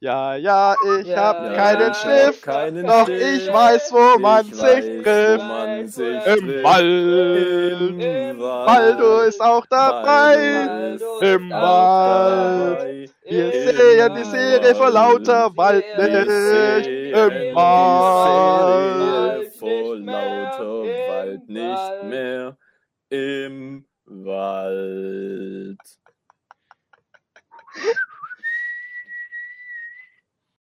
Ja, ja, ich Ja, hab ja, keinen Stift, hab keinen doch Stift. ich weiß, wo man Ich sich weiß, trifft. wo man sich Im. Wald. Im Wald. Baldo ist auch dabei. Im Wald. Wir sehen die Serie vor Wald. lauter Wald Wir nicht. sehen Im die Wald. Serie vor lauter Wald nicht mehr im Wald.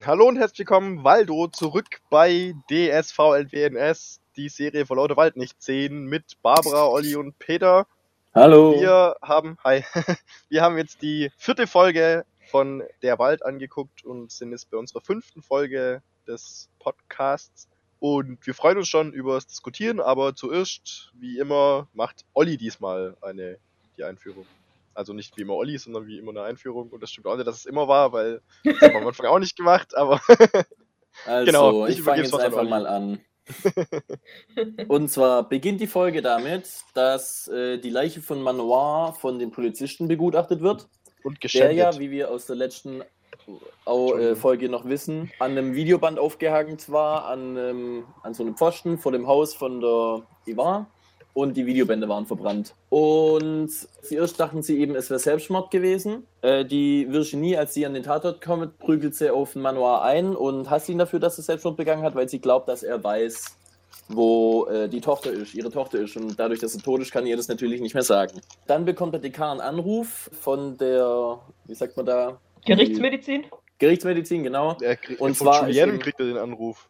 Hallo und herzlich willkommen, Waldo, zurück bei DSV LWNS, die Serie vor lauter Wald nicht sehen, mit Barbara, Olli und Peter. Hallo. Wir haben, hi, wir haben jetzt die vierte Folge von Der Wald angeguckt und sind jetzt bei unserer fünften Folge des Podcasts. Und wir freuen uns schon über das Diskutieren, aber zuerst, wie immer, macht Olli diesmal eine, die Einführung. Also nicht wie immer Olli, sondern wie immer eine Einführung. Und das stimmt auch nicht, dass es immer war, weil das haben wir am Anfang auch nicht gemacht, aber Also, Genau, ich ich fange jetzt es an einfach Olli. mal an. Und zwar beginnt die Folge damit, dass äh, die Leiche von Manoir von den Polizisten begutachtet wird. und Der geschändet. ja, wie wir aus der letzten Au- äh. Folge noch wissen, an einem Videoband aufgehangen war, an, ähm, an so einem Pfosten vor dem Haus von der Ivar. Und die Videobände waren verbrannt. Und zuerst dachten sie eben, es wäre Selbstmord gewesen. Äh, die Virginie, als sie an den Tatort kommt, prügelt sie auf den Manoir ein und hasst ihn dafür, dass er Selbstmord begangen hat, weil sie glaubt, dass er weiß, wo äh, die Tochter ist, ihre Tochter ist. Und dadurch, dass er tot ist, kann ihr das natürlich nicht mehr sagen. Dann bekommt der Dekan einen Anruf von der, wie sagt man da? Gerichtsmedizin? Gerichtsmedizin, genau. er kriegt, und von zwar eben- kriegt er den Anruf.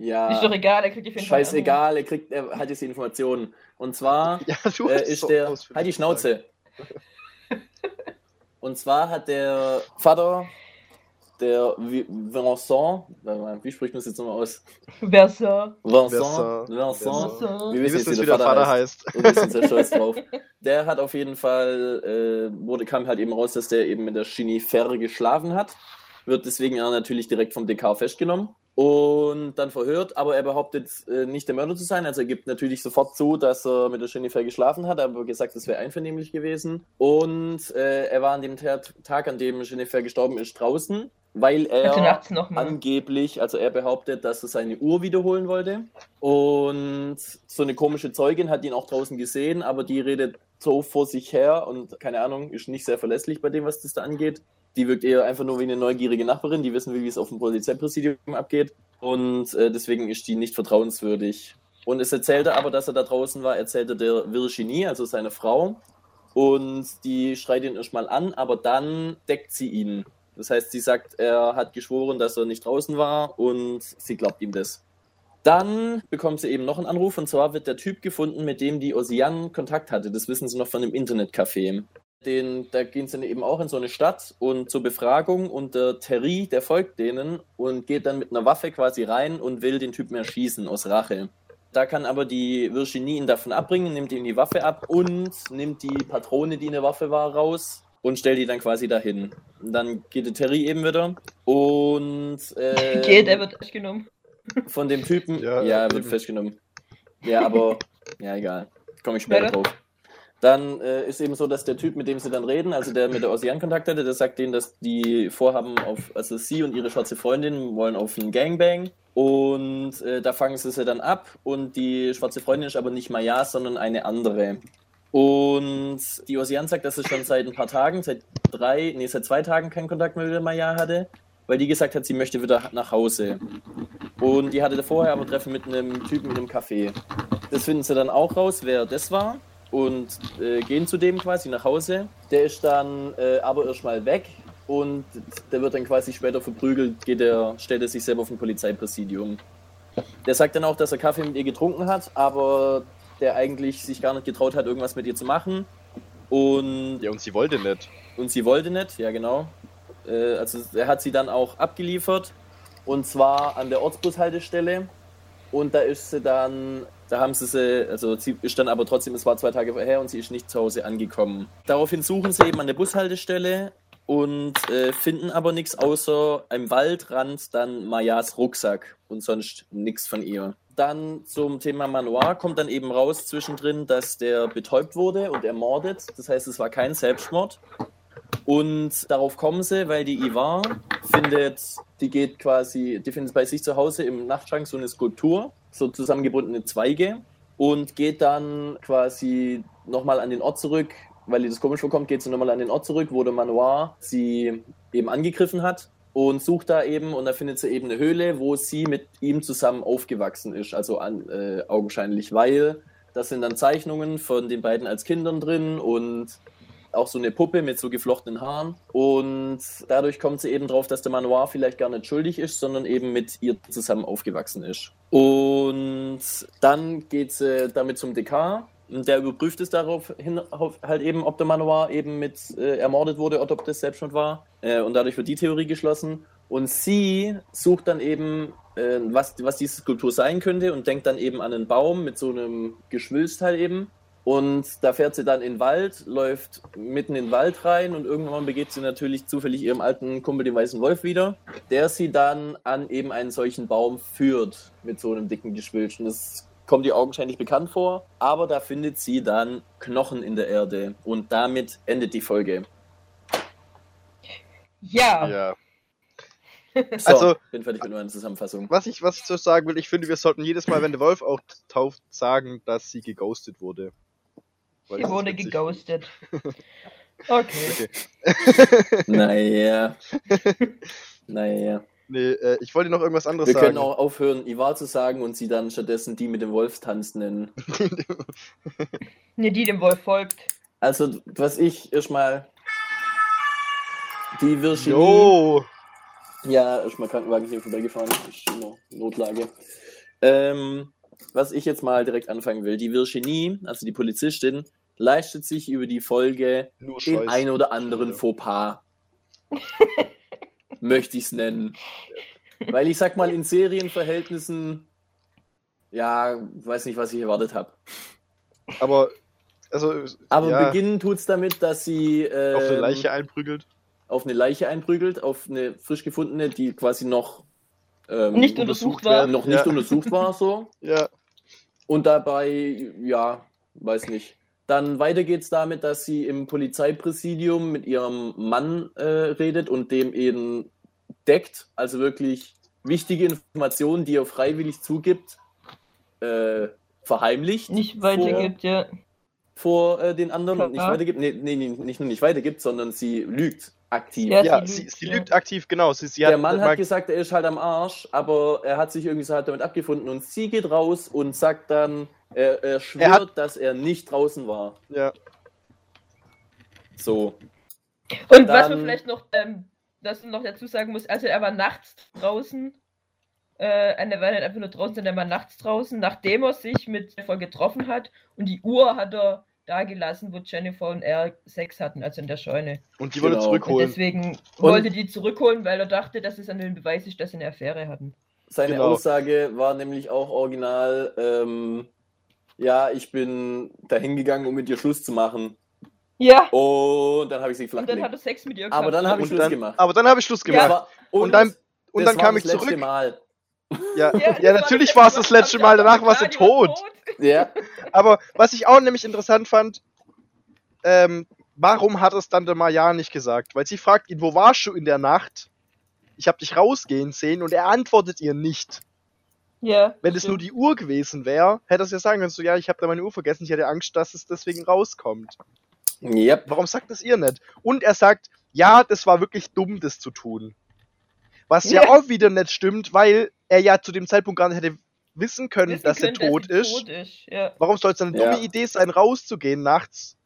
Ja. Ist doch egal, er kriegt einen Scheißegal, er kriegt, er hat jetzt die Informationen. Und zwar Ja, du äh, ist so der, halt die. Schnauze. Und zwar hat der Vater, der Vi- Vincent, wie spricht man das jetzt nochmal aus? Vincent, Vincent, Vincent, wir Wir wissen jetzt, wie der Vater heißt. Und wir sind sehr stolz drauf. Der hat auf jeden Fall, äh, wurde, kam halt eben raus, dass der eben mit der Chinifer geschlafen hat. Wird deswegen auch natürlich direkt vom DK festgenommen und dann verhört, aber er behauptet äh, nicht der Mörder zu sein. Also er gibt natürlich sofort zu, dass er mit der Jennifer geschlafen hat, aber gesagt, das wäre einvernehmlich gewesen. Und äh, er war an dem Tag, an dem Jennifer gestorben ist, draußen, weil er angeblich, also er behauptet, dass er seine Uhr wiederholen wollte. Und so eine komische Zeugin hat ihn auch draußen gesehen, aber die redet so vor sich her und keine Ahnung, ist nicht sehr verlässlich bei dem, was das da angeht. Die wirkt eher einfach nur wie eine neugierige Nachbarin, die wissen will, wie es auf dem Polizeipräsidium abgeht. Und äh, deswegen ist die nicht vertrauenswürdig. Und es erzählte aber, dass er da draußen war, erzählte der Virginie, also seine Frau. Und die schreit ihn erstmal an, aber dann deckt sie ihn. Das heißt, sie sagt, er hat geschworen, dass er nicht draußen war und sie glaubt ihm das. Dann bekommt sie eben noch einen Anruf und zwar wird der Typ gefunden, mit dem die Osian Kontakt hatte. Das wissen sie noch von dem Internetcafé. Den, da gehen sie dann eben auch in so eine Stadt und zur Befragung und der Terry, der folgt denen und geht dann mit einer Waffe quasi rein und will den Typen erschießen aus Rache. Da kann aber die Virginie ihn davon abbringen, nimmt ihm die Waffe ab und nimmt die Patrone, die in der Waffe war, raus und stellt die dann quasi dahin. Und dann geht der Terry eben wieder und äh, Geht, er wird festgenommen. von dem Typen, Ja, ja, er wird eben. festgenommen. Ja, aber, ja, egal. Komme ich später Weiter. drauf. Dann äh, ist eben so, dass der Typ, mit dem sie dann reden, also der mit der Ossian Kontakt hatte, der sagt denen, dass die vorhaben auf, also sie und ihre schwarze Freundin wollen auf einen Gangbang. Und äh, da fangen sie sie dann ab und die schwarze Freundin ist aber nicht Maya, sondern eine andere. Und die Ossian sagt, dass sie schon seit ein paar Tagen, seit drei, nee, seit zwei Tagen keinen Kontakt mehr mit der Maya hatte, weil die gesagt hat, sie möchte wieder nach Hause. Und die hatte vorher aber Treffen mit einem Typen in einem Café. Das finden sie dann auch raus, wer das war. Und äh, gehen zu dem quasi nach Hause. Der ist dann äh, aber erstmal weg und der wird dann quasi später verprügelt, geht er, stellt er sich selber auf ein Polizeipräsidium. Der sagt dann auch, dass er Kaffee mit ihr getrunken hat, aber der eigentlich sich gar nicht getraut hat, irgendwas mit ihr zu machen. Und Ja, und sie wollte nicht. und sie wollte nicht, ja genau. Äh, also er hat sie dann auch abgeliefert und zwar an der Ortsbushaltestelle und da ist sie dann, da haben sie sie, also sie ist dann aber trotzdem, es war zwei Tage vorher und sie ist nicht zu Hause angekommen. Daraufhin suchen sie eben an der Bushaltestelle und äh, finden aber nichts außer im Waldrand dann Mayas Rucksack und sonst nichts von ihr. Dann zum Thema Manoir kommt dann eben raus zwischendrin, dass der betäubt wurde und ermordet. Das heißt, es war kein Selbstmord. Und darauf kommen sie, weil die Ivar findet, die geht quasi, die findet bei sich zu Hause im Nachtschrank so eine Skulptur, so zusammengebundene Zweige und geht dann quasi nochmal an den Ort zurück, weil ihr das komisch vorkommt, geht sie nochmal an den Ort zurück, wo der Manoir sie eben angegriffen hat und sucht da eben und da findet sie eben eine Höhle, wo sie mit ihm zusammen aufgewachsen ist, also an, äh, augenscheinlich, weil das sind dann Zeichnungen von den beiden als Kindern drin und auch so eine Puppe mit so geflochtenen Haaren. Und dadurch kommt sie eben drauf, dass der Manoir vielleicht gar nicht schuldig ist, sondern eben mit ihr zusammen aufgewachsen ist. Und dann geht sie damit zum Dekar. Und der überprüft es darauf hin, halt eben, ob der Manoir eben mit äh, ermordet wurde oder ob das Selbstmord war. Äh, und dadurch wird die Theorie geschlossen. Und sie sucht dann eben, äh, was, was diese Skulptur sein könnte und denkt dann eben an einen Baum mit so einem Geschwülsteil eben. Und da fährt sie dann in den Wald, läuft mitten in den Wald rein und irgendwann begeht sie natürlich zufällig ihrem alten Kumpel, den Weißen Wolf, wieder, der sie dann an eben einen solchen Baum führt mit so einem dicken Geschwülst. Und das kommt ihr augenscheinlich bekannt vor, aber da findet sie dann Knochen in der Erde und damit endet die Folge. Ja. Ja. So, Also- bin fertig mit meiner Zusammenfassung. Was ich, was ich so sagen will, ich finde, wir sollten jedes Mal, wenn der Wolf auch tauft, sagen, dass sie geghostet wurde. Sie wurde geghostet. Okay. Okay. Naja. naja. Nee, äh, ich wollte noch irgendwas anderes Wir sagen. können auch aufhören, Ivar zu sagen und sie dann stattdessen die mit dem Wolfstanz nennen. Ne, die dem Wolf folgt. Also, was ich erstmal. Die Virginie. Jo! Ja, erstmal Krankenwagen hier vorbeigefahren. Ist immer Notlage. Ähm, was ich jetzt mal direkt anfangen will. Die Virginie, also die Polizistin, leistet sich über die Folge Nur den Scheiß. ein oder anderen. Fauxpas. Möchte ich es nennen. Weil ich sag mal, in Serienverhältnissen, ja, weiß nicht, was ich erwartet habe. Aber, also, Aber ja, beginnen tut es damit, dass sie ähm, auf eine Leiche einprügelt. auf eine Leiche einprügelt, auf eine frisch gefundene, die quasi noch ähm, Nicht untersucht war. noch nicht Ja. untersucht war, so. Ja, Und dabei, ja, weiß nicht. Dann weiter geht's damit, dass sie im Polizeipräsidium mit ihrem Mann äh, redet und dem eben deckt, also wirklich wichtige Informationen, die er freiwillig zugibt, äh, verheimlicht Nicht weitergibt, ja. vor äh, den anderen und nicht Klar. weitergibt. Nee, nee, nee, nicht nur nicht weitergibt, sondern sie lügt aktiv. Ja, ja, sie sie, lügt, sie ja. lügt aktiv, genau. Sie, sie der Mann hat gesagt, er ist halt am Arsch, aber er hat sich irgendwie so halt damit abgefunden und sie geht raus und sagt dann, er, er schwört, hat- dass er nicht draußen war. ja, So. Und was man Dann- vielleicht noch, ähm, das noch dazu sagen muss, also er war nachts draußen. Äh, er war nicht einfach nur draußen, sondern er war nachts draußen, nachdem er sich mit Jennifer getroffen hat. Und die Uhr hat er da gelassen, wo Jennifer und er Sex hatten, also in der Scheune. und die wollte Genau. Und zurückholen. deswegen wollte die zurückholen, weil er dachte, dass es an den Beweis ist, dass sie eine Affäre hatten. Seine Genau. Aussage war nämlich auch original, ähm, ja, ich bin da hingegangen, um mit dir Schluss zu machen. Ja. Und dann habe ich sie flach Und dann hat er Sex mit ihr Aber dann habe ich Und Schluss dann, gemacht. aber dann habe ich Schluss gemacht. Aber- und dann, und das dann war kam das ich letzte zurück. Mal. Ja, das ja, war natürlich das war es das letzte Mal, danach war sie die war tot. Ja, Aber was ich auch nämlich interessant fand, ähm, warum hat es dann der Maya nicht gesagt? Weil sie fragt ihn, wo warst du in der Nacht? Ich habe dich rausgehen sehen und er antwortet ihr nicht. Ja. Wenn es nur die Uhr gewesen wäre, hätte er es ja sagen können, so ja, ich habe da meine Uhr vergessen, ich hatte Angst, dass es deswegen rauskommt. yep. Warum sagt das ihr nicht? Und er sagt, ja, das war wirklich dumm, das zu tun. Was ja, Ja. auch wieder nicht stimmt, weil er ja zu dem Zeitpunkt gar nicht hätte wissen können, wissen dass er können, tot sie ist. tot ist. Ja. Warum soll es eine Ja. dumme Idee sein, rauszugehen nachts,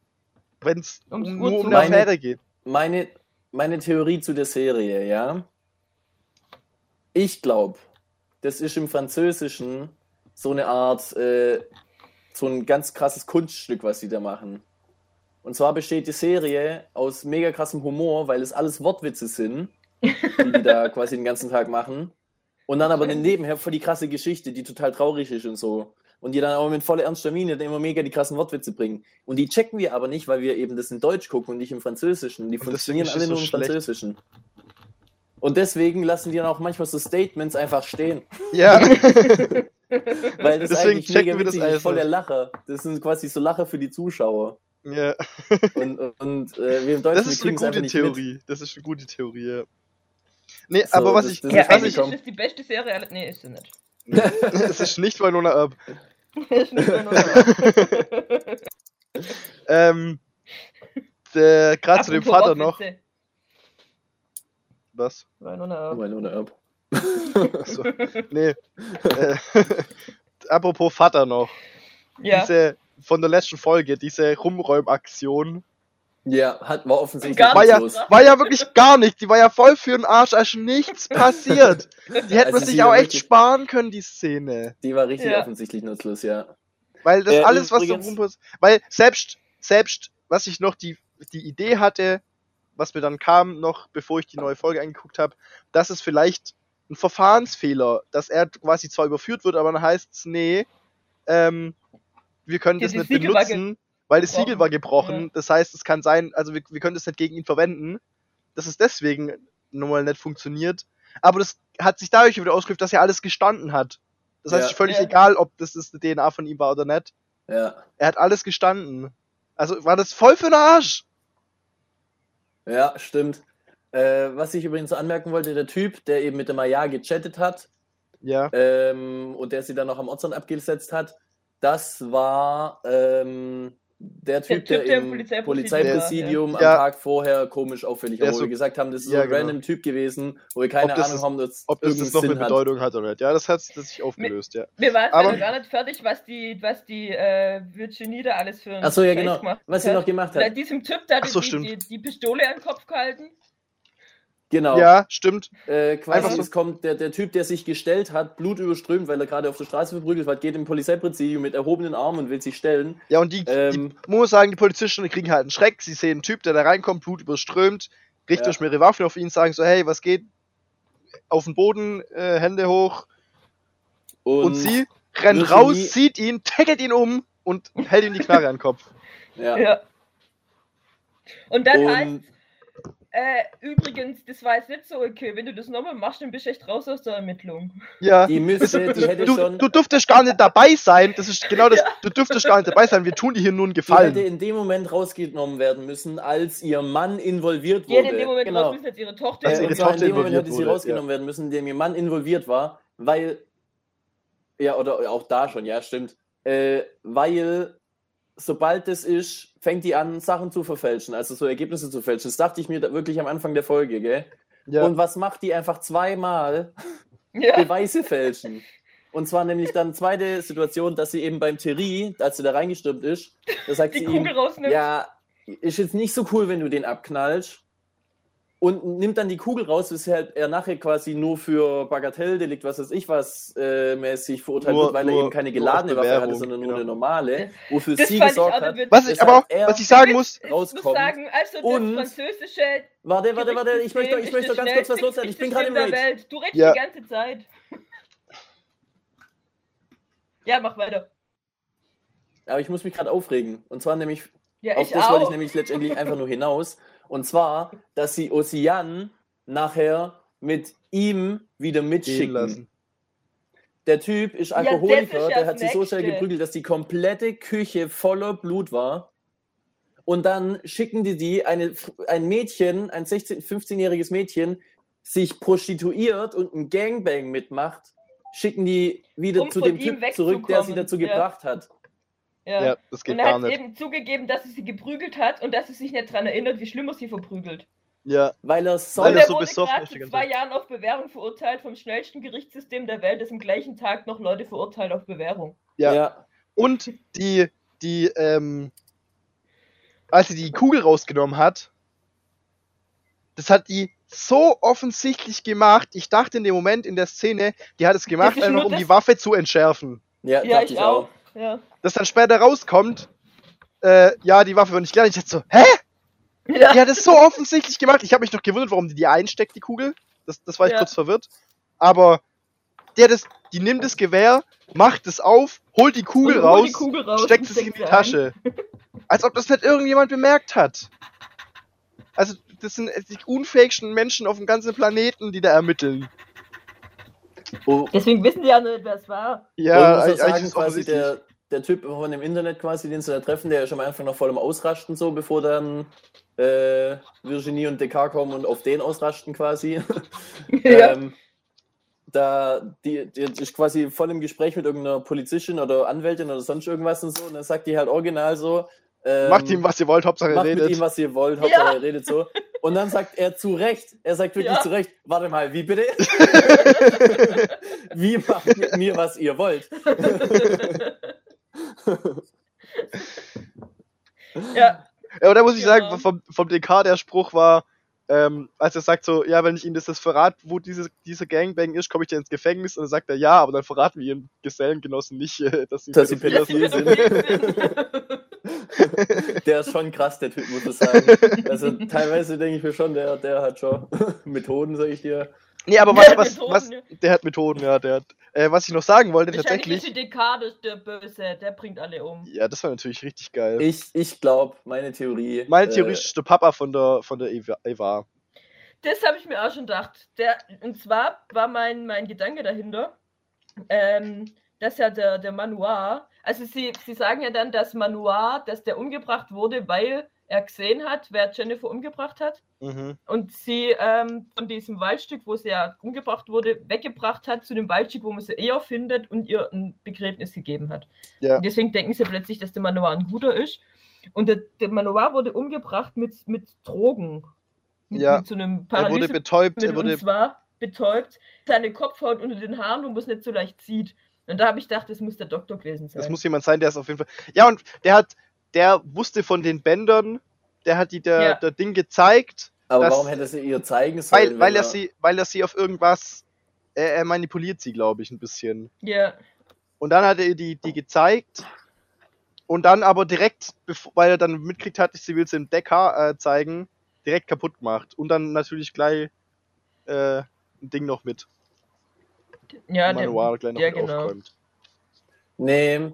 wenn es um, Uhr nur um eine. Affäre geht? meine, meine Theorie zu der Serie, ja. Ich glaube, das ist im Französischen so eine Art, äh, so ein ganz krasses Kunststück, was sie da machen. Und zwar besteht die Serie aus mega krassem Humor, weil es alles Wortwitze sind, die die da quasi den ganzen Tag machen. Und dann aber nebenher voll die krasse Geschichte, die total traurig ist und so. Und die dann aber mit voller ernster Miene dann immer mega die krassen Wortwitze bringen. Und die checken wir aber nicht, weil wir eben das in Deutsch gucken und nicht im Französischen. Die Und funktionieren alle so nur im schlecht. Französischen. Und deswegen lassen die dann auch manchmal so Statements einfach stehen. Ja, Weil das Deswegen eigentlich checken mega wir das witzig alles ist, voll der. Lacher. Das sind quasi so Lacher für die Zuschauer. Ja. Und, und äh, wir im Deutschen Das ist eine gute Theorie. Das ist eine gute Theorie, ja. Nee, So, aber was das- ich. das Ja, ist was ich ist das die beste Serie aller. Nee, ist sie nicht. es ist nicht Winona Earp. ist nicht mehr nur Ähm. Der, Gerade zu dem Vater noch. Wortwitze. Was? Winona Earp. Ohne Erb. So, nee. äh, apropos Vater noch. Ja. Diese von der letzten Folge, diese Rumräumaktion. Ja, hat, war offensichtlich Gar War ja, los. war ja wirklich gar nicht. Die war ja voll für den Arsch, als nichts passiert. Die hätten Also wir die sich auch echt wirklich- sparen können, die Szene. Die war richtig Ja. offensichtlich nutzlos, ja. Weil das Äh, alles, was so übrigens- rumpassiert. Weil selbst, selbst, was ich noch die, die Idee hatte, was mir dann kam, noch bevor ich die neue Folge angeguckt habe, dass es vielleicht ein Verfahrensfehler, dass er quasi zwar überführt wird, aber dann heißt es, nee, ähm, wir können das Dieses nicht Siegel benutzen, weil das. Siegel war gebrochen. Ja. Das heißt, es kann sein, also wir, wir können das nicht gegen ihn verwenden, dass es deswegen nun mal nicht funktioniert. Aber das hat sich dadurch wieder ausgelöst, dass er alles gestanden hat. Das heißt, Ja. ist völlig Ja. egal, ob das, das eine DNA von ihm war oder nicht. Ja. Er hat alles gestanden. Also war das voll für den Arsch. Ja, stimmt. Äh, was ich übrigens anmerken wollte, der Typ, der eben mit der Maya gechattet hat Ja. ähm, und der sie dann noch am Ortsrand abgesetzt hat, das war ähm, der Typ, Typ, der, der im Polizeipräsidium Polizeipräsidium war, am ja. Tag vorher komisch auffällig war, Der wo so- wir gesagt haben, das ist Ja, so ein genau. random Typ gewesen, wo wir keine das Ahnung ist- haben, dass Ob das, das noch eine Sinn hat. Bedeutung hat oder nicht. Ja, das hat sich aufgelöst, ja. Wir waren Aber- noch gar nicht fertig, was die, was die äh, Virginie da alles für einen Achso, ja Scheiß genau, gemacht was sie noch gemacht Bei hat. diesem Typ, da hat so, die, stimmt. die, die Pistole an den Kopf gehalten. Genau. Ja, stimmt. Äh, quasi, Einfach so- es kommt der, der Typ, der sich gestellt hat, blutüberströmt, weil er gerade auf der Straße verprügelt wird, geht im Polizeipräsidium mit erhobenen Armen und will sich stellen. Ja, und die, Ähm. die man muss sagen, die Polizisten kriegen halt einen Schreck. Sie sehen einen Typ, der da reinkommt, Blut überströmt, richten Ja. schon ihre Waffen auf ihn, sagen so, hey, was geht? Auf den Boden, äh, Hände hoch. Und, sie rennt raus, sieht ihn, tackelt ihn um und hält ihm die Knarre an den Kopf. Ja. Ja. Und dann heißt Und äh, übrigens, das war jetzt nicht so okay. Wenn du das nochmal machst, dann bist du echt raus aus der Ermittlung. Ja. die müsste, die hätte Du, schon. du dürftest gar nicht dabei sein. Das ist genau das. Du dürftest gar nicht dabei sein. Wir tun dir hier nur einen Die hätte Gefallen. in dem Moment rausgenommen werden müssen, als ihr Mann involviert Die wurde. hätte in dem Moment genau. raus müssen, als ihre Tochter. Als Äh, ihre und zwar in Tochter dem Moment hätte sie wurde, rausgenommen werden müssen, in dem ihr Mann involviert war, weil. Ja, oder auch da schon, ja, stimmt. Äh, weil, sobald das ist, fängt die an, Sachen zu verfälschen, also so Ergebnisse zu fälschen. Das dachte ich mir da wirklich am Anfang der Folge, gell? Ja. Und was macht die einfach zweimal? ja. Beweise fälschen. Und zwar nämlich dann zweite Situation, dass sie eben beim Terry, als sie da reingestürmt ist, da sagt Die sie Kugel ihm, rausnimmt. ja, ist jetzt nicht so cool, wenn du den abknallst. Und nimmt dann die Kugel raus, weshalb er nachher quasi nur für Bagatelldelikt, was weiß ich was, äh, mäßig verurteilt Nur- wird, weil nur- er eben keine nur geladene Waffe hatte, sondern nur genau. eine normale, wofür Das sie gesorgt auch hat. Was ich aber, er was ich sagen muss, Ich muss rauskommt. sagen, also das Und- französische Warte, warte, warte, ich möchte, ich möchte ganz kurz was loswerden. Ich bin gerade im Rage. Welt. Du redest Ja. die ganze Zeit. Ja, mach weiter. Aber ich muss mich gerade aufregen. Und zwar nämlich Ja, Auf ich das auch. wollte ich nämlich letztendlich einfach nur hinaus. Und zwar, dass sie Ocean nachher mit ihm wieder mitschicken. lassen. Der Typ ist Alkoholiker, ist ja der das hat sich so schnell geprügelt, dass die komplette Küche voller Blut war. Und dann schicken die die, eine, ein Mädchen, ein 16-, 15-jähriges Mädchen, sich prostituiert und ein Gangbang mitmacht, schicken die wieder Um zu dem Typ zurück, der sie dazu ja. gebracht hat. Ja. Ja, das geht und er gar hat nicht. eben zugegeben, dass er sie geprügelt hat und dass er sich nicht daran erinnert, wie schlimm er sie verprügelt. Ja, Weil er Weil soll er er so wurde besoffen gerade ist ganze zwei. Jahren auf Bewährung verurteilt vom schnellsten Gerichtssystem der Welt, das am gleichen Tag noch Leute verurteilt auf Bewährung. ja. ja. Und die, die, ähm, als sie die Kugel rausgenommen hat, das hat die so offensichtlich gemacht. Ich dachte in dem Moment in der Szene, die hat es gemacht, einfach um das- die Waffe zu entschärfen. Ja, Ja, dachte ich auch. Ja. Dass dann später rauskommt, äh, ja, die Waffe war nicht klar. Ich dachte so, hä? Ja. Die hat es so offensichtlich gemacht. Ich habe mich noch gewundert, warum die die einsteckt, die Kugel. Das, das war ich Ja. kurz verwirrt. Aber der das, die nimmt das Gewehr, macht es auf, holt die Kugel raus, die Kugel raus steckt es in die. Tasche. Als ob das nicht irgendjemand bemerkt hat. Also, das sind die unfähigsten Menschen auf dem ganzen Planeten, die da ermitteln. Oh, Deswegen wissen die ja nicht, wer es war. Ja, eigentlich, sagen, ist es quasi der, der Typ von dem Internet quasi, den sie da treffen, der ist schon am Anfang noch voll im Ausrasten, so bevor dann äh, Virginie und Descartes kommen und auf den ausrasten quasi. Ja. ähm, da die, die ist quasi voll im Gespräch mit irgendeiner Polizistin oder Anwältin oder sonst irgendwas und so. Und dann sagt die halt original so. Ähm, Macht ihm, was ihr wollt, Hauptsache er macht redet. mit ihm, was ihr wollt, Hauptsache Ja. er redet so. Und dann sagt er zu Recht, er sagt wirklich Ja. zu Recht, warte mal, wie bitte? wie macht mit mir, was ihr wollt? ja, Ja, und da muss ich Genau. sagen, vom, vom DK der Spruch war, ähm, als er sagt so, ja, wenn ich Ihnen das, das verrate, wo diese, diese Gangbang ist, komme ich dann ins Gefängnis? Und dann sagt er, ja, aber dann verraten wir Ihren Gesellengenossen nicht, äh, dass sie, Dass sie Pädophile dass sie Pädophil sind. Der ist schon krass, der Typ, muss ich sagen. Also teilweise denke ich mir schon, der, der hat schon Methoden, sag ich dir. Nee, aber Der was, hat was, Methoden, was, ja. der hat Methoden, ja, der hat. Äh, was ich noch sagen wollte, ist tatsächlich. die Dekade der Böse, der bringt alle um. Ja, das war natürlich richtig geil. Ich, ich glaube, meine Theorie. Meine äh, Theorie ist der Papa von der, von der Eva. Eva. Das habe ich mir auch schon gedacht. Der, und zwar war mein, mein Gedanke dahinter, ähm, dass ja der, der Manoir, also sie, sie sagen ja dann, dass Manoir, dass der umgebracht wurde, weil er gesehen hat, wer Jennifer umgebracht hat. Mhm. Und sie ähm, von diesem Waldstück, wo sie ja umgebracht wurde, weggebracht hat zu dem Waldstück, wo man sie eher findet und ihr ein Begräbnis gegeben hat. Ja. Und deswegen denken sie plötzlich, dass der Manoir ein guter ist. Und der, der Manoir wurde umgebracht mit, mit Drogen. Mit, Ja. mit so einem Er wurde Paralyse betäubt, er und wurde. zwar betäubt, seine Kopfhaut unter den Haaren, wo man es nicht so leicht sieht. Und da habe ich gedacht, das muss der Doktor gewesen sein. Das muss jemand sein, der es auf jeden Fall. Ja, und der hat, der wusste von den Bändern, der hat die der, Ja. der Ding gezeigt, Aber das- warum hätte sie ihr zeigen sollen? weil, weil er sie, weil er sie auf irgendwas, er, er manipuliert sie, glaube ich, ein bisschen. ja, Und dann hat er ihr die, die gezeigt. Und dann aber direkt, weil er dann mitkriegt hat, sie will es im Decker äh, zeigen, direkt kaputt gemacht. Und dann natürlich gleich äh, ein Ding noch mit. ja, Manual gleich noch ja, mit genau. aufgeräumt. Nee,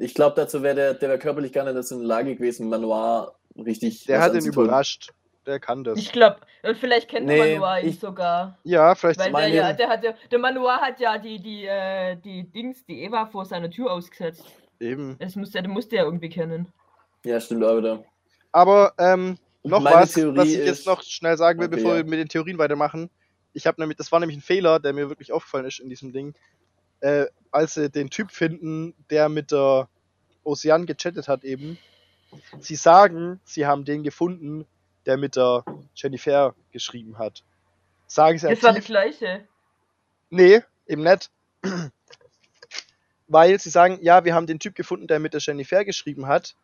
ich glaube, dazu wäre der, der wär körperlich gar nicht dazu in der Lage gewesen, Manoir richtig. Der was hat ihn überrascht. Der kann das. Ich glaube, und vielleicht kennt Nee, der Manoir ihn ich- sogar. ja, vielleicht. Weil der, ja, der, hat ja, der Manoir hat ja die, die, äh, die Dings, die Eva vor seiner Tür ausgesetzt. Eben. Das musste, der musste ja irgendwie kennen. Ja, stimmt auch wieder. Aber ähm, noch Meine was, Theorie was ich ist- jetzt noch schnell sagen will, Okay, bevor ja. wir mit den Theorien weitermachen. Ich habe nämlich, das war nämlich ein Fehler, der mir wirklich aufgefallen ist in diesem Ding. Äh, als sie den Typ finden, der mit der Ocean gechattet hat eben. Sie sagen, sie haben den gefunden, der mit der Jennifer geschrieben hat. Sagen sie Das war das aktiv? gleiche. Nee, eben nicht. Weil sie sagen, ja, wir haben den Typ gefunden, der mit der Jennifer geschrieben hat.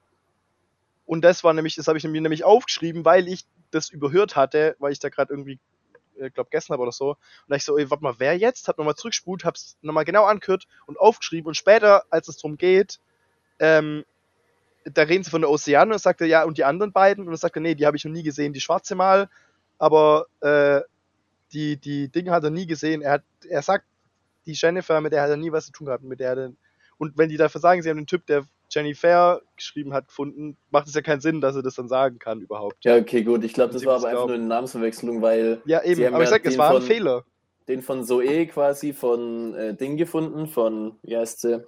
Und das war nämlich, das habe ich mir nämlich aufgeschrieben, weil ich das überhört hatte, weil ich da gerade irgendwie, äh, glaube habe oder so. Und da ich so, ey, warte mal, wer jetzt? Hab nochmal zurückgespult, hab's nochmal genau angehört und aufgeschrieben. Und später, als es drum geht, ähm, da reden sie von der Ozean und sagt er, ja, und die anderen beiden? Und dann sagt er, nee, die habe ich noch nie gesehen, die schwarze mal, aber äh, die, die Dinge hat er nie gesehen. Er hat, er sagt, die Jennifer, mit der hat er nie was zu tun gehabt, mit der er, und wenn die dafür sagen, sie haben den Typ, der Jennifer geschrieben hat, gefunden, macht es ja keinen Sinn, dass er das dann sagen kann überhaupt. Ja, okay, gut. Ich glaube, das war aber einfach nur eine Namensverwechslung, weil Ja, Sie eben, haben aber ich ja sag, es den war ein von- Fehler. den von Zoe quasi von äh, Ding gefunden, von, wie heißt sie?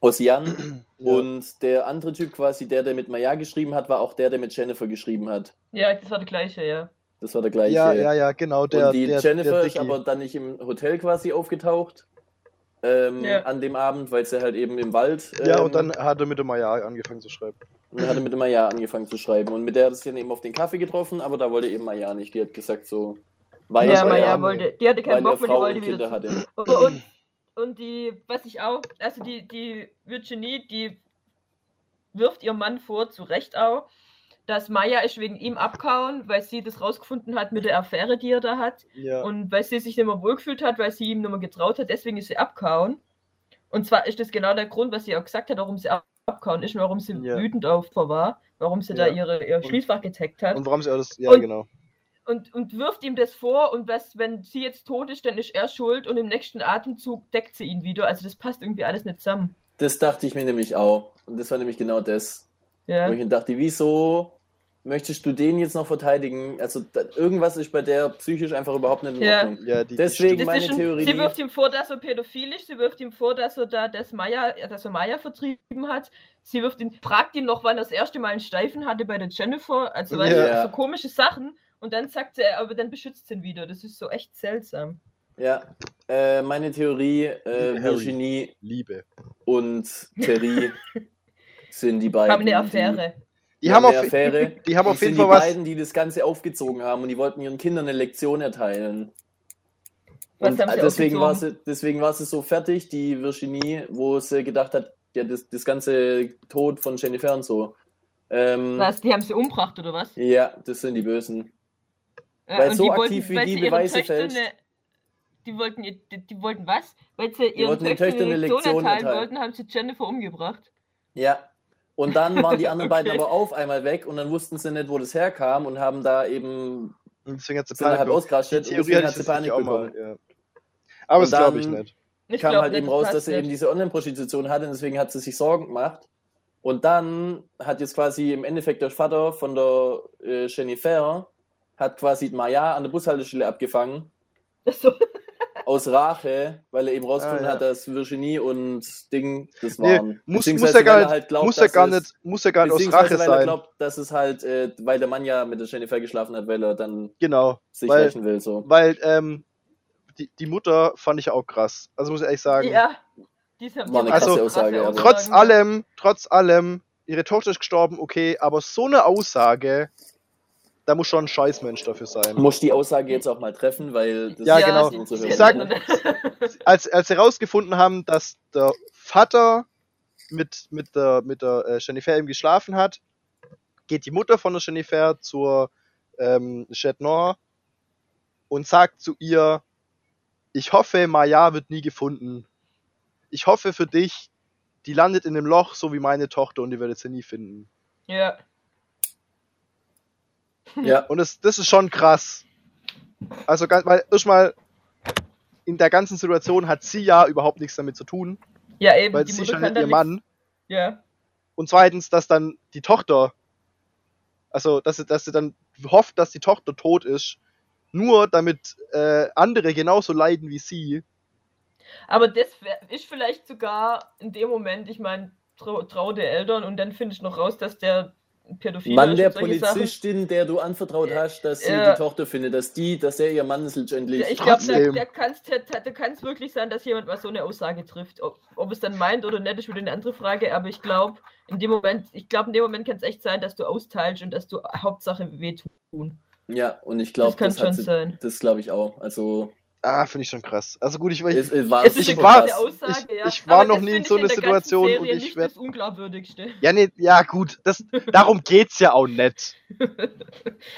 Ocean. Ja. Und der andere Typ quasi, der, der mit Maya geschrieben hat, war auch der, der mit Jennifer geschrieben hat. Ja, das war das gleiche, ja. Das war der gleiche. ja, ja, ja, genau, der, und die der, Jennifer der ist aber dann nicht im Hotel quasi aufgetaucht. Ähm, Ja. An dem Abend, weil sie halt eben im Wald. Ja, ähm, und dann hat er mit dem Maya angefangen zu schreiben. Und dann hat er mit der Maya angefangen zu schreiben. Und mit der hat er sich dann eben auf den Kaffee getroffen, aber da wollte eben Maya nicht. Die hat gesagt so, weil, ja, Maya ja- wollte, die hatte keinen Bock mehr, die Frau wollte und wieder Kinder zu- hatte. Und, und die, was ich auch, also die, die Virginie, die wirft ihrem Mann vor, zu Recht auch, dass Maya ist wegen ihm abgehauen, weil sie das rausgefunden hat mit der Affäre, die er da hat. Ja. Und weil sie sich nicht mehr wohlgefühlt hat, weil sie ihm nicht mehr getraut hat, deswegen ist sie abgehauen. Und zwar ist das genau der Grund, was sie auch gesagt hat, warum sie ab- abgehauen ist und warum sie Ja. wütend auf war, warum sie da Ja. ihre, ihr Schließfach getaggt hat Und warum sie alles, ja, Und- genau. und, und wirft ihm das vor und was, wenn sie jetzt tot ist, dann ist er schuld und im nächsten Atemzug deckt sie ihn wieder. Also das passt irgendwie alles nicht zusammen. Das dachte ich mir nämlich auch. Und das war nämlich genau das. Ja. Wo ich mir dachte, wieso möchtest du den jetzt noch verteidigen? Also da, irgendwas ist bei der psychisch einfach überhaupt nicht in Ja. Ordnung. Ja, die, Deswegen- die meine ist schon, Theorie- Sie wirft ihm vor, dass er pädophil ist. Sie wirft ihm vor, dass er da das Maya, dass er Maya vertrieben hat. Sie wirft ihn, fragt ihn noch, wann er das erste Mal einen Steifen hatte bei der Jennifer. Also weißt Ja. so komische Sachen. Und dann sagt er, aber dann beschützt sie ihn wieder. Das ist so echt seltsam. Ja, äh, meine Theorie, äh. Virginie Liebe. und Terry sind die beiden. Haben eine Affäre. Die, Die, haben auf, Affäre. die haben auf jeden die Fall was. beiden, die das Ganze aufgezogen haben und die wollten ihren Kindern eine Lektion erteilen. Was Und haben sie deswegen war, sie, deswegen war sie so fertig, die Virginie, wo sie gedacht hat, ja, das, das ganze Tod von Jennifer und so. Ähm, Was, die haben sie umgebracht oder was? ja, das sind die Bösen. Ja, Weil so die aktiv wie weil die Beweise fälscht. eine- Die wollten, die, die wollten was? Weil sie ihren wollten Töchtern eine Lektion erteilen erteilen. wollten, haben sie Jennifer umgebracht. Ja. Und dann waren die anderen beiden Okay. aber auf einmal weg und dann wussten sie nicht, wo das herkam und haben da eben Und Deswegen hat sie sind halt bekommen. ausgerastet und deswegen hat sie Panik auch mal. bekommen. Ja. Aber Und das glaube ich nicht. Ich kam halt nicht, eben raus, dass sie eben nicht. diese Online-Prostitution hatte und deswegen hat sie sich Sorgen gemacht. Und dann hat jetzt quasi im Endeffekt der Vater von der äh, Jennifer hat quasi Maya an der Bushaltestelle abgefangen So, aus Rache, weil er eben rausgefunden Ah, ja. hat, dass Virginie und Ding das Nee, waren. muss, Beziehungsweise muss gar weil er nicht, halt glaubt, muss dass gar es- nicht, muss ja gar nicht aus Rache weil er sein. glaubt, dass es halt, äh, weil der Mann ja mit der Jennifer geschlafen hat, weil er dann genau. sich Weil- rächen will. So. Weil ähm, die, die Mutter fand ich auch krass. Also muss ich ehrlich sagen. ja. Die ist ja- War eine krasse krasse Aussage, aber- Trotz allem, trotz allem, ihre Tochter ist gestorben, okay, aber so eine Aussage, da muss schon ein Scheißmensch dafür sein. Muss die Aussage jetzt auch mal treffen, weil das Ja, ist genau. unsere die- Ich sag- Als, als sie herausgefunden haben, dass der Vater mit, mit der, mit der äh, Jennifer eben geschlafen hat, geht die Mutter von der Jennifer zur ähm, Chetnor und sagt zu ihr, ich hoffe, Maya wird nie gefunden. Ich hoffe für dich, die landet in dem Loch, so wie meine Tochter, und die werdet sie nie finden. ja. Ja, Und das, das ist schon krass. Also, weil erstmal in der ganzen Situation hat sie ja überhaupt nichts damit zu tun, ja, eben. weil die sie Mutter schon da ihr Mann. Ja. Und zweitens, dass dann die Tochter, also dass sie, dass sie dann hofft, dass die Tochter tot ist, nur damit äh, andere genauso leiden wie sie. Aber das ist vielleicht sogar in dem Moment, ich meine, trau, trau der Eltern und dann finde ich noch raus, dass der ein Pädophil Mann der solche Sachen. Polizistin, der du anvertraut hast, dass sie Ja. die Tochter findet, dass die, dass er ihr Mann ist letztendlich. Ja, ich glaube, da, kann es wirklich sein, dass jemand mal so eine Aussage trifft. Ob, ob es dann meint oder nicht, ist wieder eine andere Frage. Aber ich glaube, in dem Moment, ich glaube, in dem Moment kann es echt sein, dass du austeilst und dass du Hauptsache wehtun. ja, und ich glaube, Das kann das, sie, sein. das glaube ich auch. Also Ah, finde ich schon krass. Also gut, ich, ich, es, es war Es ist war- Aussage, ich- ja. ich war Aber noch nie in so einer Situation Serie und ich nicht werd- das Unglaubwürdigste. ja, nee, ja gut, das, darum geht's ja auch nicht.